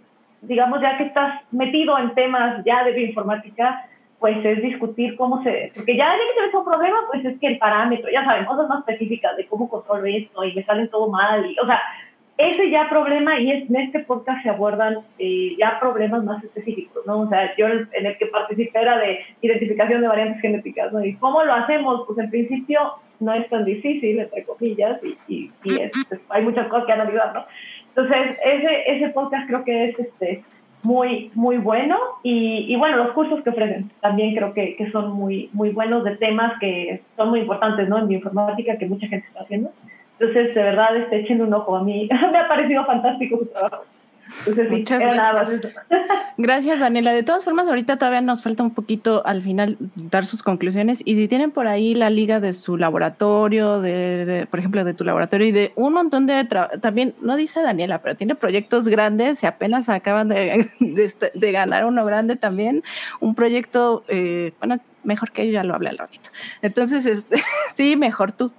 digamos, ya que estás metido en temas ya de bioinformática, pues es discutir cómo se, porque ya, que tienes un problema, pues es que el parámetro, ya saben, cosas más específicas de cómo controlo esto y me salen todo mal, y, o sea, ese ya problema y en este podcast se abordan eh, ya problemas más específicos, ¿no? O sea, yo en el que participé era de identificación de variantes genéticas, ¿no? ¿Y cómo lo hacemos? Pues en principio no es tan difícil, entre comillas, y, y, hay muchas cosas que analizar, ¿no? Entonces, ese, ese podcast creo que es este, muy, muy bueno y, y, bueno, los cursos que ofrecen también creo que, que, son muy, muy buenos de temas que son muy importantes, ¿no? En bioinformática que mucha gente está haciendo. Entonces, de verdad, este, echen un ojo a mí. Me ha parecido fantástico su trabajo. Muchas gracias. Gracias, Daniela. De todas formas, ahorita todavía nos falta un poquito al final dar sus conclusiones. Y si tienen por ahí la liga de su laboratorio, de, por ejemplo, de tu laboratorio y de un montón de también, no dice Daniela, pero tiene proyectos grandes y apenas acaban de, de, ganar uno grande también. Un proyecto, eh, bueno, mejor que yo ya lo hablé al ratito. Entonces, este, sí, mejor tú.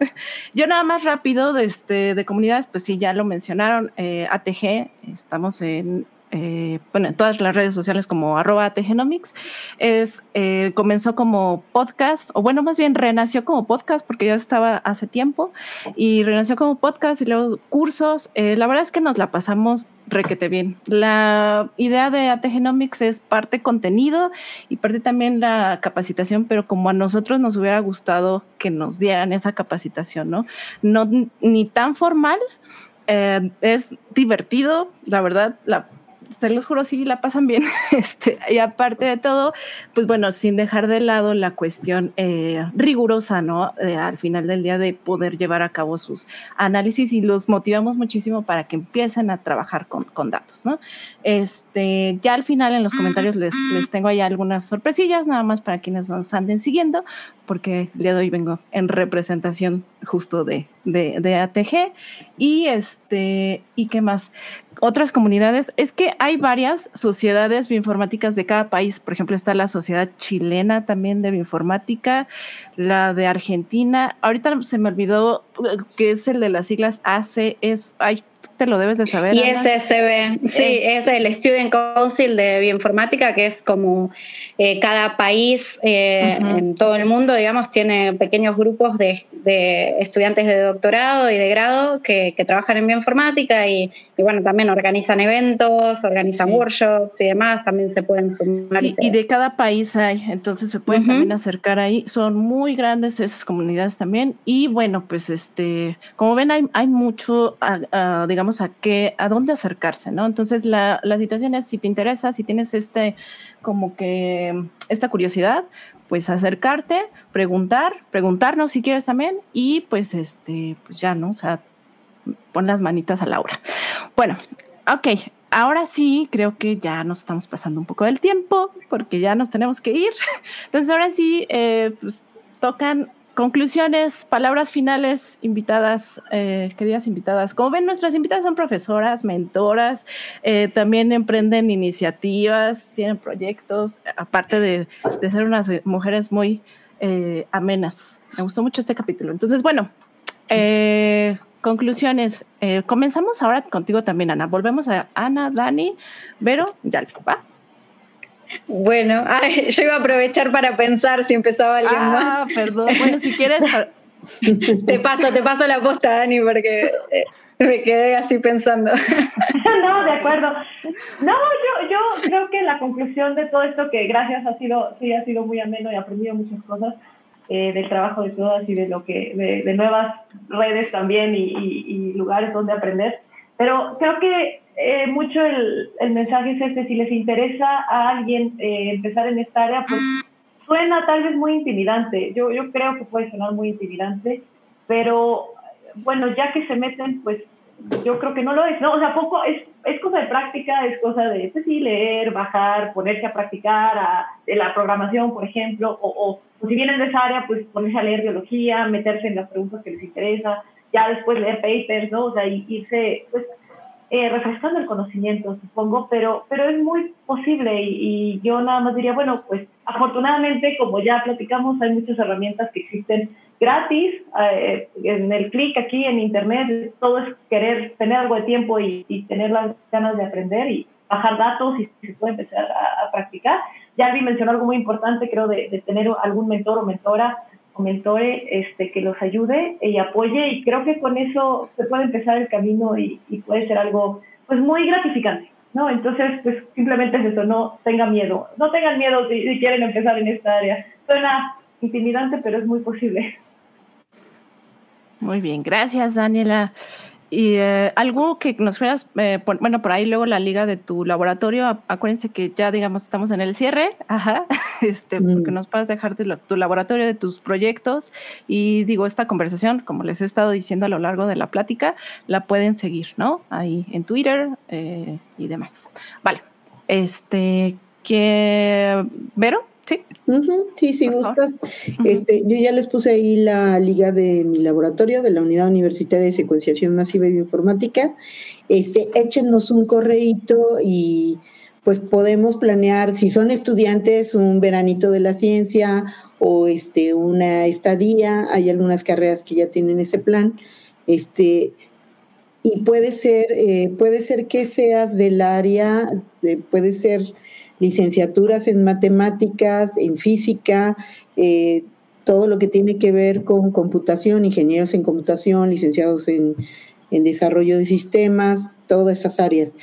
Yo nada más rápido de, este, de comunidades, pues sí, ya lo mencionaron, eh, ATG, estamos en, eh, bueno, en todas las redes sociales como arroba ATGenomics, es, eh, comenzó como podcast, o bueno, más bien renació como podcast porque ya estaba hace tiempo, y renació como podcast y luego cursos. la verdad es que nos la pasamos requete bien. La idea de AT Genomics es parte contenido y parte también la capacitación, pero como a nosotros nos hubiera gustado que nos dieran esa capacitación, ¿no? No ni tan formal, eh, es divertido, la verdad, la se los juro, sí la pasan bien. Este, y aparte de todo, pues bueno, sin dejar de lado la cuestión eh, rigurosa, ¿no? al final del día de poder llevar a cabo sus análisis y los motivamos muchísimo para que empiecen a trabajar con, con datos, ¿no? Este, ya al final en los comentarios les, les tengo ahí algunas sorpresillas, nada más para quienes nos anden siguiendo, porque el día de hoy vengo en representación justo de, de, de ATG. Y este, ¿y qué más? Otras comunidades, es que hay varias sociedades bioinformáticas de cada país. Por ejemplo, está la sociedad chilena también de bioinformática, la de Argentina. Ahorita se me olvidó eh, que es el de las siglas AC, es, ay, lo debes de saber. Y SSB, sí, eh. es el Student Council de Bioinformática, que es como eh, cada país eh, en todo el mundo, digamos, tiene pequeños grupos de, estudiantes de doctorado y de grado que, trabajan en bioinformática y, bueno, también organizan eventos, organizan workshops y demás, también se pueden sumar. Sí, y, de cada país hay, entonces se pueden también acercar ahí. Son muy grandes esas comunidades también y bueno, pues este, como ven, hay, hay mucho, digamos, a qué, a dónde acercarse, ¿no? Entonces la, la situación es, si te interesa, si tienes este, como que, esta curiosidad, pues acercarte, preguntar, preguntarnos si quieres también y pues este, pues ya, ¿no? O sea, pon las manitas a la obra. Bueno, ok, ahora sí creo que ya nos estamos pasando un poco del tiempo porque ya nos tenemos que ir. Entonces ahora sí, eh, pues tocan conclusiones, palabras finales, invitadas, eh, queridas invitadas. Como ven, nuestras invitadas son profesoras, mentoras, eh, también emprenden iniciativas, tienen proyectos, aparte de, ser unas mujeres muy amenas. Me gustó mucho este capítulo. Entonces, bueno, conclusiones. comenzamos ahora contigo también, Ana. Volvemos a Ana, Dani, Vero, ya ¿va? Bueno, yo iba a aprovechar para pensar si empezaba alguien ah, más. Ah, perdón. Bueno, si quieres. te paso, te paso la posta, Dani, porque eh, me quedé así pensando. no, de acuerdo. No, yo, yo creo que la conclusión de todo esto, que gracias ha sido, sí, ha sido muy ameno y he aprendido muchas cosas eh, del trabajo de todas y de lo que, de, nuevas redes también y, y lugares donde aprender. Pero creo que eh, mucho el, el, mensaje es este, si les interesa a alguien eh, empezar en esta área, pues suena tal vez muy intimidante. Yo, yo creo que puede sonar muy intimidante, pero bueno, ya que se meten, pues yo creo que no lo es, ¿no? O sea, poco es, es cosa de práctica, es cosa de, pues sí, leer, bajar, ponerse a practicar a, de la programación, por ejemplo, o, o, si vienen de esa área, pues ponerse a leer biología, meterse en las preguntas que les interesa, ya después leer papers, ¿no? O sea, irse, pues eh, refrescando el conocimiento, supongo, pero, pero es muy posible y, yo nada más diría, bueno, pues afortunadamente, como ya platicamos, hay muchas herramientas que existen gratis, eh, en el clic aquí en Internet, todo es querer tener algo de tiempo y, tener las ganas de aprender y bajar datos y se puede empezar a, practicar. Ya vi mencionó algo muy importante, creo, de tener algún mentor o mentora mentore este, que los ayude y apoye y creo que con eso se puede empezar el camino y, puede ser algo pues muy gratificante, ¿no? Entonces, pues simplemente es eso, no tengan miedo, no tengan miedo si, si quieren empezar en esta área. Suena intimidante, pero es muy posible. Muy bien, gracias Daniela. Y eh, algo que nos quieras, eh, bueno, por ahí luego la liga de tu laboratorio, acuérdense que ya, digamos, estamos en el cierre, ajá, este, porque mm. nos puedes dejar tu laboratorio de tus proyectos y digo, esta conversación, como les he estado diciendo a lo largo de la plática, la pueden seguir, ¿no? Ahí en Twitter eh, y demás. Vale, este, que, Vero, Sí. sí, si gustas. Este, yo ya les puse ahí la liga de mi laboratorio, de la Unidad Universitaria de Secuenciación Masiva y Bioinformática. Este, échenos un correíto y pues podemos planear, si son estudiantes, un veranito de la ciencia o este, una estadía. Hay algunas carreras que ya tienen ese plan. Este, y puede ser, eh, puede ser que seas del área, puede ser licenciaturas en matemáticas, en física, eh, todo lo que tiene que ver con computación, ingenieros en computación, licenciados en, desarrollo de sistemas, todas esas áreas.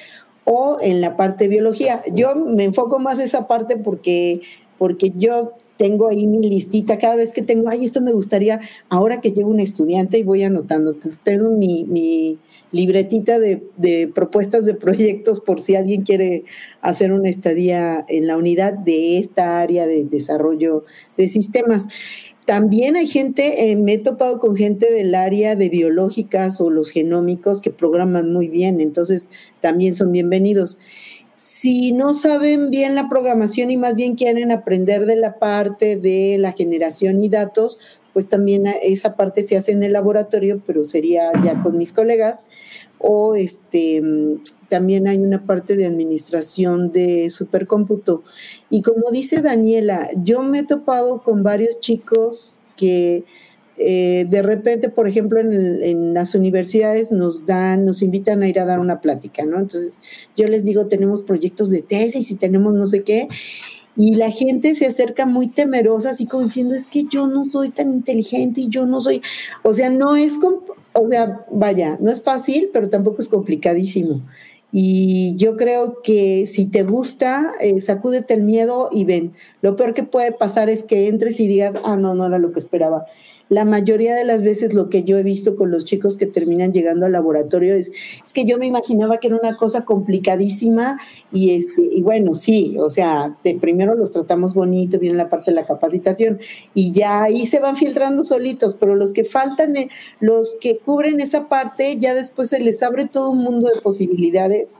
O en la parte de biología. Yo me enfoco más en esa parte porque, porque yo tengo ahí mi listita, cada vez que tengo, ay, esto me gustaría, ahora que llego un estudiante y voy anotando, tengo mi, mi libretita de, propuestas de proyectos por si alguien quiere hacer una estadía en la unidad de esta área de desarrollo de sistemas. También hay gente, eh, me he topado con gente del área de biológicas o los genómicos que programan muy bien, entonces también son bienvenidos. Si no saben bien la programación y más bien quieren aprender de la parte de la generación y datos, pues también esa parte se hace en el laboratorio, pero sería ya con mis colegas o este, también hay una parte de administración de supercómputo. Y como dice Daniela, yo me he topado con varios chicos que eh, de repente, por ejemplo, en, las universidades nos dan, nos invitan a ir a dar una plática, ¿no? Entonces yo les digo, tenemos proyectos de tesis y tenemos no sé qué. Y la gente se acerca muy temerosa, así como diciendo, es que yo no soy tan inteligente y yo no soy, o sea, no es, o sea, vaya, no es fácil, pero tampoco es complicadísimo. Y yo creo que si te gusta, eh, sacúdete el miedo y ven. Lo peor que puede pasar es que entres y digas, ah, no, no era lo que esperaba. La mayoría de las veces lo que yo he visto con los chicos que terminan llegando al laboratorio es, es que yo me imaginaba que era una cosa complicadísima y, este, y bueno, sí, o sea, de primero los tratamos bonito, viene la parte de la capacitación y ya ahí se van filtrando solitos, pero los que faltan, eh, los que cubren esa parte, ya después se les abre todo un mundo de posibilidades.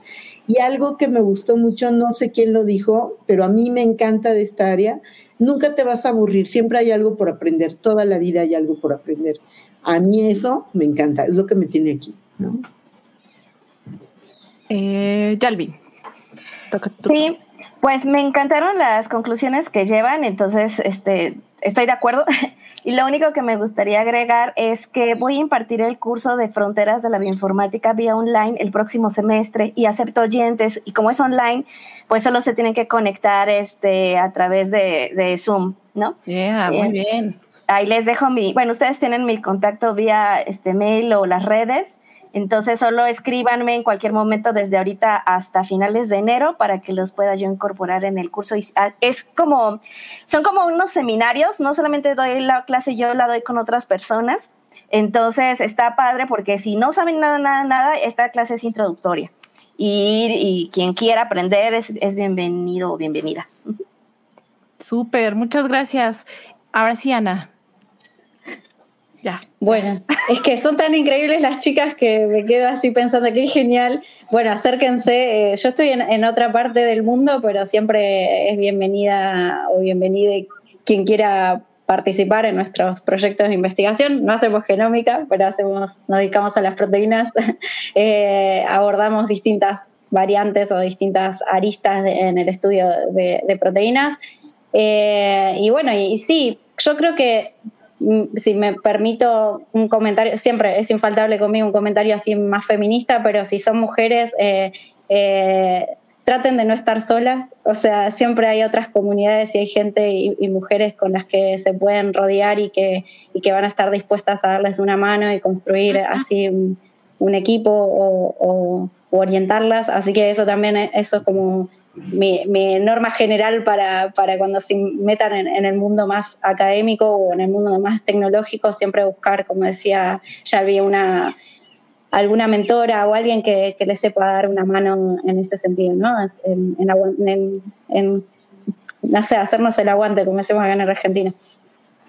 Y algo que me gustó mucho, no sé quién lo dijo, pero a mí me encanta de esta área, nunca te vas a aburrir, siempre hay algo por aprender, toda la vida hay algo por aprender. A mí eso me encanta, es lo que me tiene aquí, ¿no? Eh, Yalvi. Sí, pues me encantaron las conclusiones que llevan, entonces este, estoy de acuerdo. Y lo único que me gustaría agregar es que voy a impartir el curso de fronteras de la bioinformática vía online el próximo semestre y acepto oyentes. Y como es online, pues solo se tienen que conectar este, a través de, Zoom, ¿no? Yeah, muy bien. Ahí les dejo mi, bueno, ustedes tienen mi contacto vía este mail o las redes. Entonces solo escríbanme en cualquier momento desde ahorita hasta finales de enero para que los pueda yo incorporar en el curso. Ah, es como, son como unos seminarios, no solamente doy la clase, yo la doy con otras personas. Entonces está padre porque si no saben nada, nada, nada, esta clase es introductoria. Y, quien quiera aprender es, es bienvenido o bienvenida. Súper, muchas gracias. Ahora sí, Ana. Bueno, es que son tan increíbles las chicas que me quedo así pensando que es genial. Bueno, acérquense. Eh, yo estoy en, otra parte del mundo, pero siempre es bienvenida o bienvenida quien quiera participar en nuestros proyectos de investigación. No hacemos genómica, pero hacemos, nos dedicamos a las proteínas. Eh, abordamos distintas variantes o distintas aristas en el estudio de, proteínas. Eh, y bueno, y sí, yo creo que si me permito un comentario, siempre es infaltable conmigo un comentario así más feminista, pero si son mujeres, eh, eh, traten de no estar solas, o sea, siempre hay otras comunidades y hay gente y, mujeres con las que se pueden rodear y que, y que van a estar dispuestas a darles una mano y construir así un, equipo o, o, orientarlas, así que eso también, eso es como mi, norma general para, cuando se metan en, el mundo más académico o en el mundo más tecnológico, siempre buscar, como decía, ya había una alguna mentora o alguien que, que le sepa dar una mano en ese sentido, ¿no? En, en, no sé, hacernos el aguante, como decimos acá en Argentina.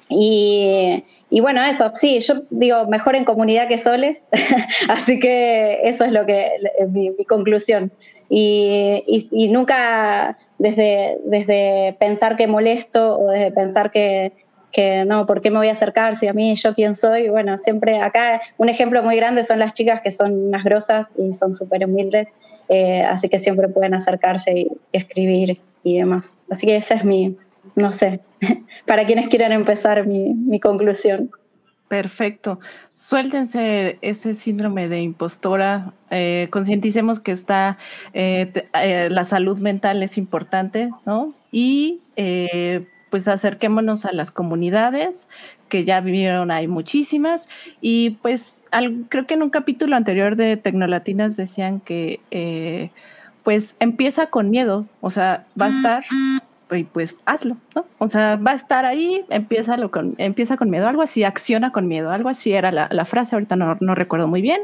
Y, y, bueno, eso, sí, yo digo, mejor en comunidad que soles, así que eso es lo que mi, conclusión. Y, y, nunca desde, desde pensar que molesto o desde pensar que, que no, ¿por qué me voy a acercar si a mí yo quién soy? Bueno, siempre acá un ejemplo muy grande son las chicas que son unas grosas y son súper humildes, eh, así que siempre pueden acercarse y escribir y demás. Así que esa es mi, no sé, para quienes quieran empezar mi, conclusión. Perfecto. Suéltense ese síndrome de impostora. Eh, concienticemos que está eh, eh, la salud mental es importante, ¿no? Y pues acerquémonos a las comunidades que ya vivieron, hay muchísimas. Y pues creo que en un capítulo anterior de Tecnolatinas decían que pues empieza con miedo, o sea, va a estar y pues hazlo, ¿no? O sea, va a estar ahí, empieza, con, empieza con miedo, algo así, acciona con miedo, algo así era la, frase, ahorita no, no, recuerdo muy bien,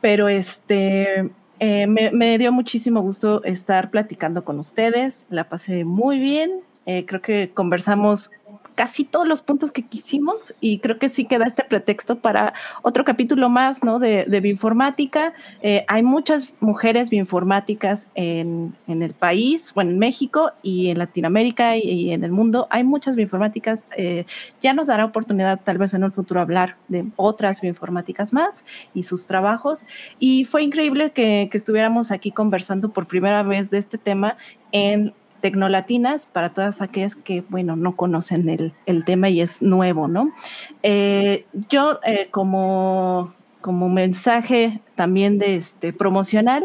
pero este, eh, me, dio muchísimo gusto estar platicando con ustedes, la pasé muy bien, eh, creo que conversamos casi todos los puntos que quisimos y creo que sí queda este pretexto para otro capítulo más, ¿no? De, de bioinformática. Eh, hay muchas mujeres bioinformáticas en, en, el país, bueno, en México y en Latinoamérica y, en el mundo. Hay muchas bioinformáticas. Eh, ya nos dará oportunidad tal vez en un futuro hablar de otras bioinformáticas más y sus trabajos. Y fue increíble que estuviéramos aquí conversando por primera vez de este tema en tecnolatinas para todas aquellas que, bueno, no conocen el, tema y es nuevo, ¿no? Eh, yo eh, como, como mensaje también de este promocional,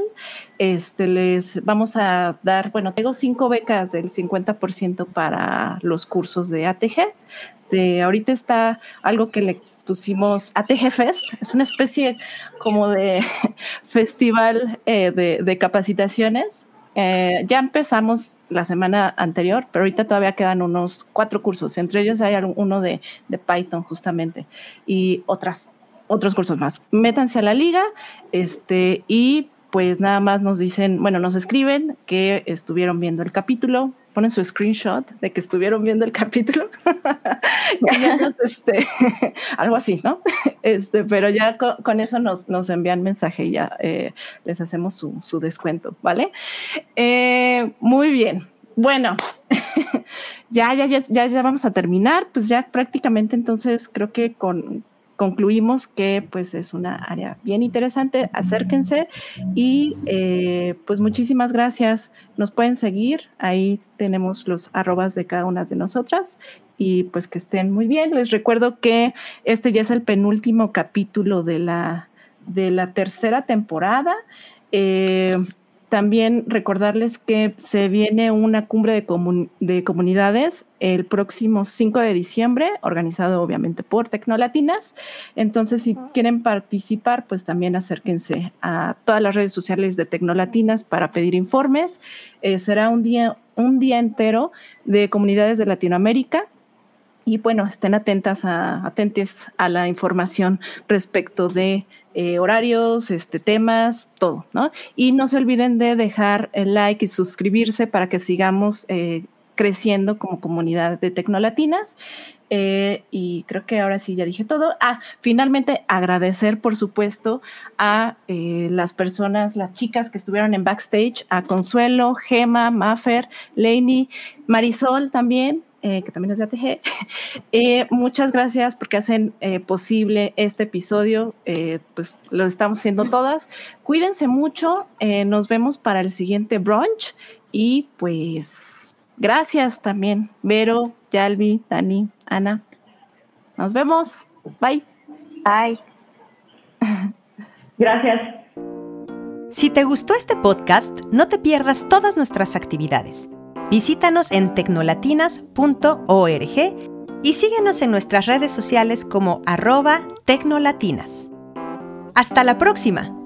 este, les vamos a dar, bueno, tengo cinco becas del 50% para los cursos de ATG. De ahorita está algo que le pusimos ATG Fest, es una especie como de festival eh, de, de capacitaciones eh, ya empezamos la semana anterior, pero ahorita todavía quedan unos cuatro cursos. Entre ellos hay uno de, de Python justamente y otras, otros cursos más. Métanse a la liga este, y pues nada más nos dicen, bueno, nos escriben que estuvieron viendo el capítulo, ponen su screenshot de que estuvieron viendo el capítulo. este, algo así, ¿no? Este, pero ya con, eso nos, nos, envían mensaje y ya eh, les hacemos su, su descuento, ¿vale? Eh, muy bien. Bueno, ya, ya, ya, ya, ya vamos a terminar, pues ya prácticamente entonces creo que con, concluimos que pues es una área bien interesante, acérquense y eh, pues muchísimas gracias. Nos pueden seguir, ahí tenemos los arrobas de cada una de nosotras y pues que estén muy bien. Les recuerdo que este ya es el penúltimo capítulo de la, de la tercera temporada. Eh, también recordarles que se viene una cumbre de, de, comunidades el próximo 5 de diciembre, organizado obviamente por Tecnolatinas. Entonces, si quieren participar, pues también acérquense a todas las redes sociales de Tecnolatinas para pedir informes. Eh, será un día, un día entero de comunidades de Latinoamérica y bueno, estén atentas a, atentes a la información respecto de eh, horarios, este, temas, todo, ¿no? Y no se olviden de dejar el like y suscribirse para que sigamos eh, creciendo como comunidad de Tecnolatinas. Eh, y creo que ahora sí ya dije todo. Ah, finalmente agradecer, por supuesto, a las personas, las chicas que estuvieron en backstage, a Consuelo, Gema, Maffer, Lainey, Marisol también, eh, que también es de ATG. Eh, muchas gracias porque hacen eh, posible este episodio. pues lo estamos haciendo todas. Cuídense mucho. nos vemos para el siguiente brunch. Y pues gracias también, Vero, Yalvi, Dani, Ana. Nos vemos. Bye. Bye. Gracias. Si te gustó este podcast, no te pierdas todas nuestras actividades. Visítanos en tecnolatinas.org y síguenos en nuestras redes sociales como arroba tecnolatinas. Hasta la próxima.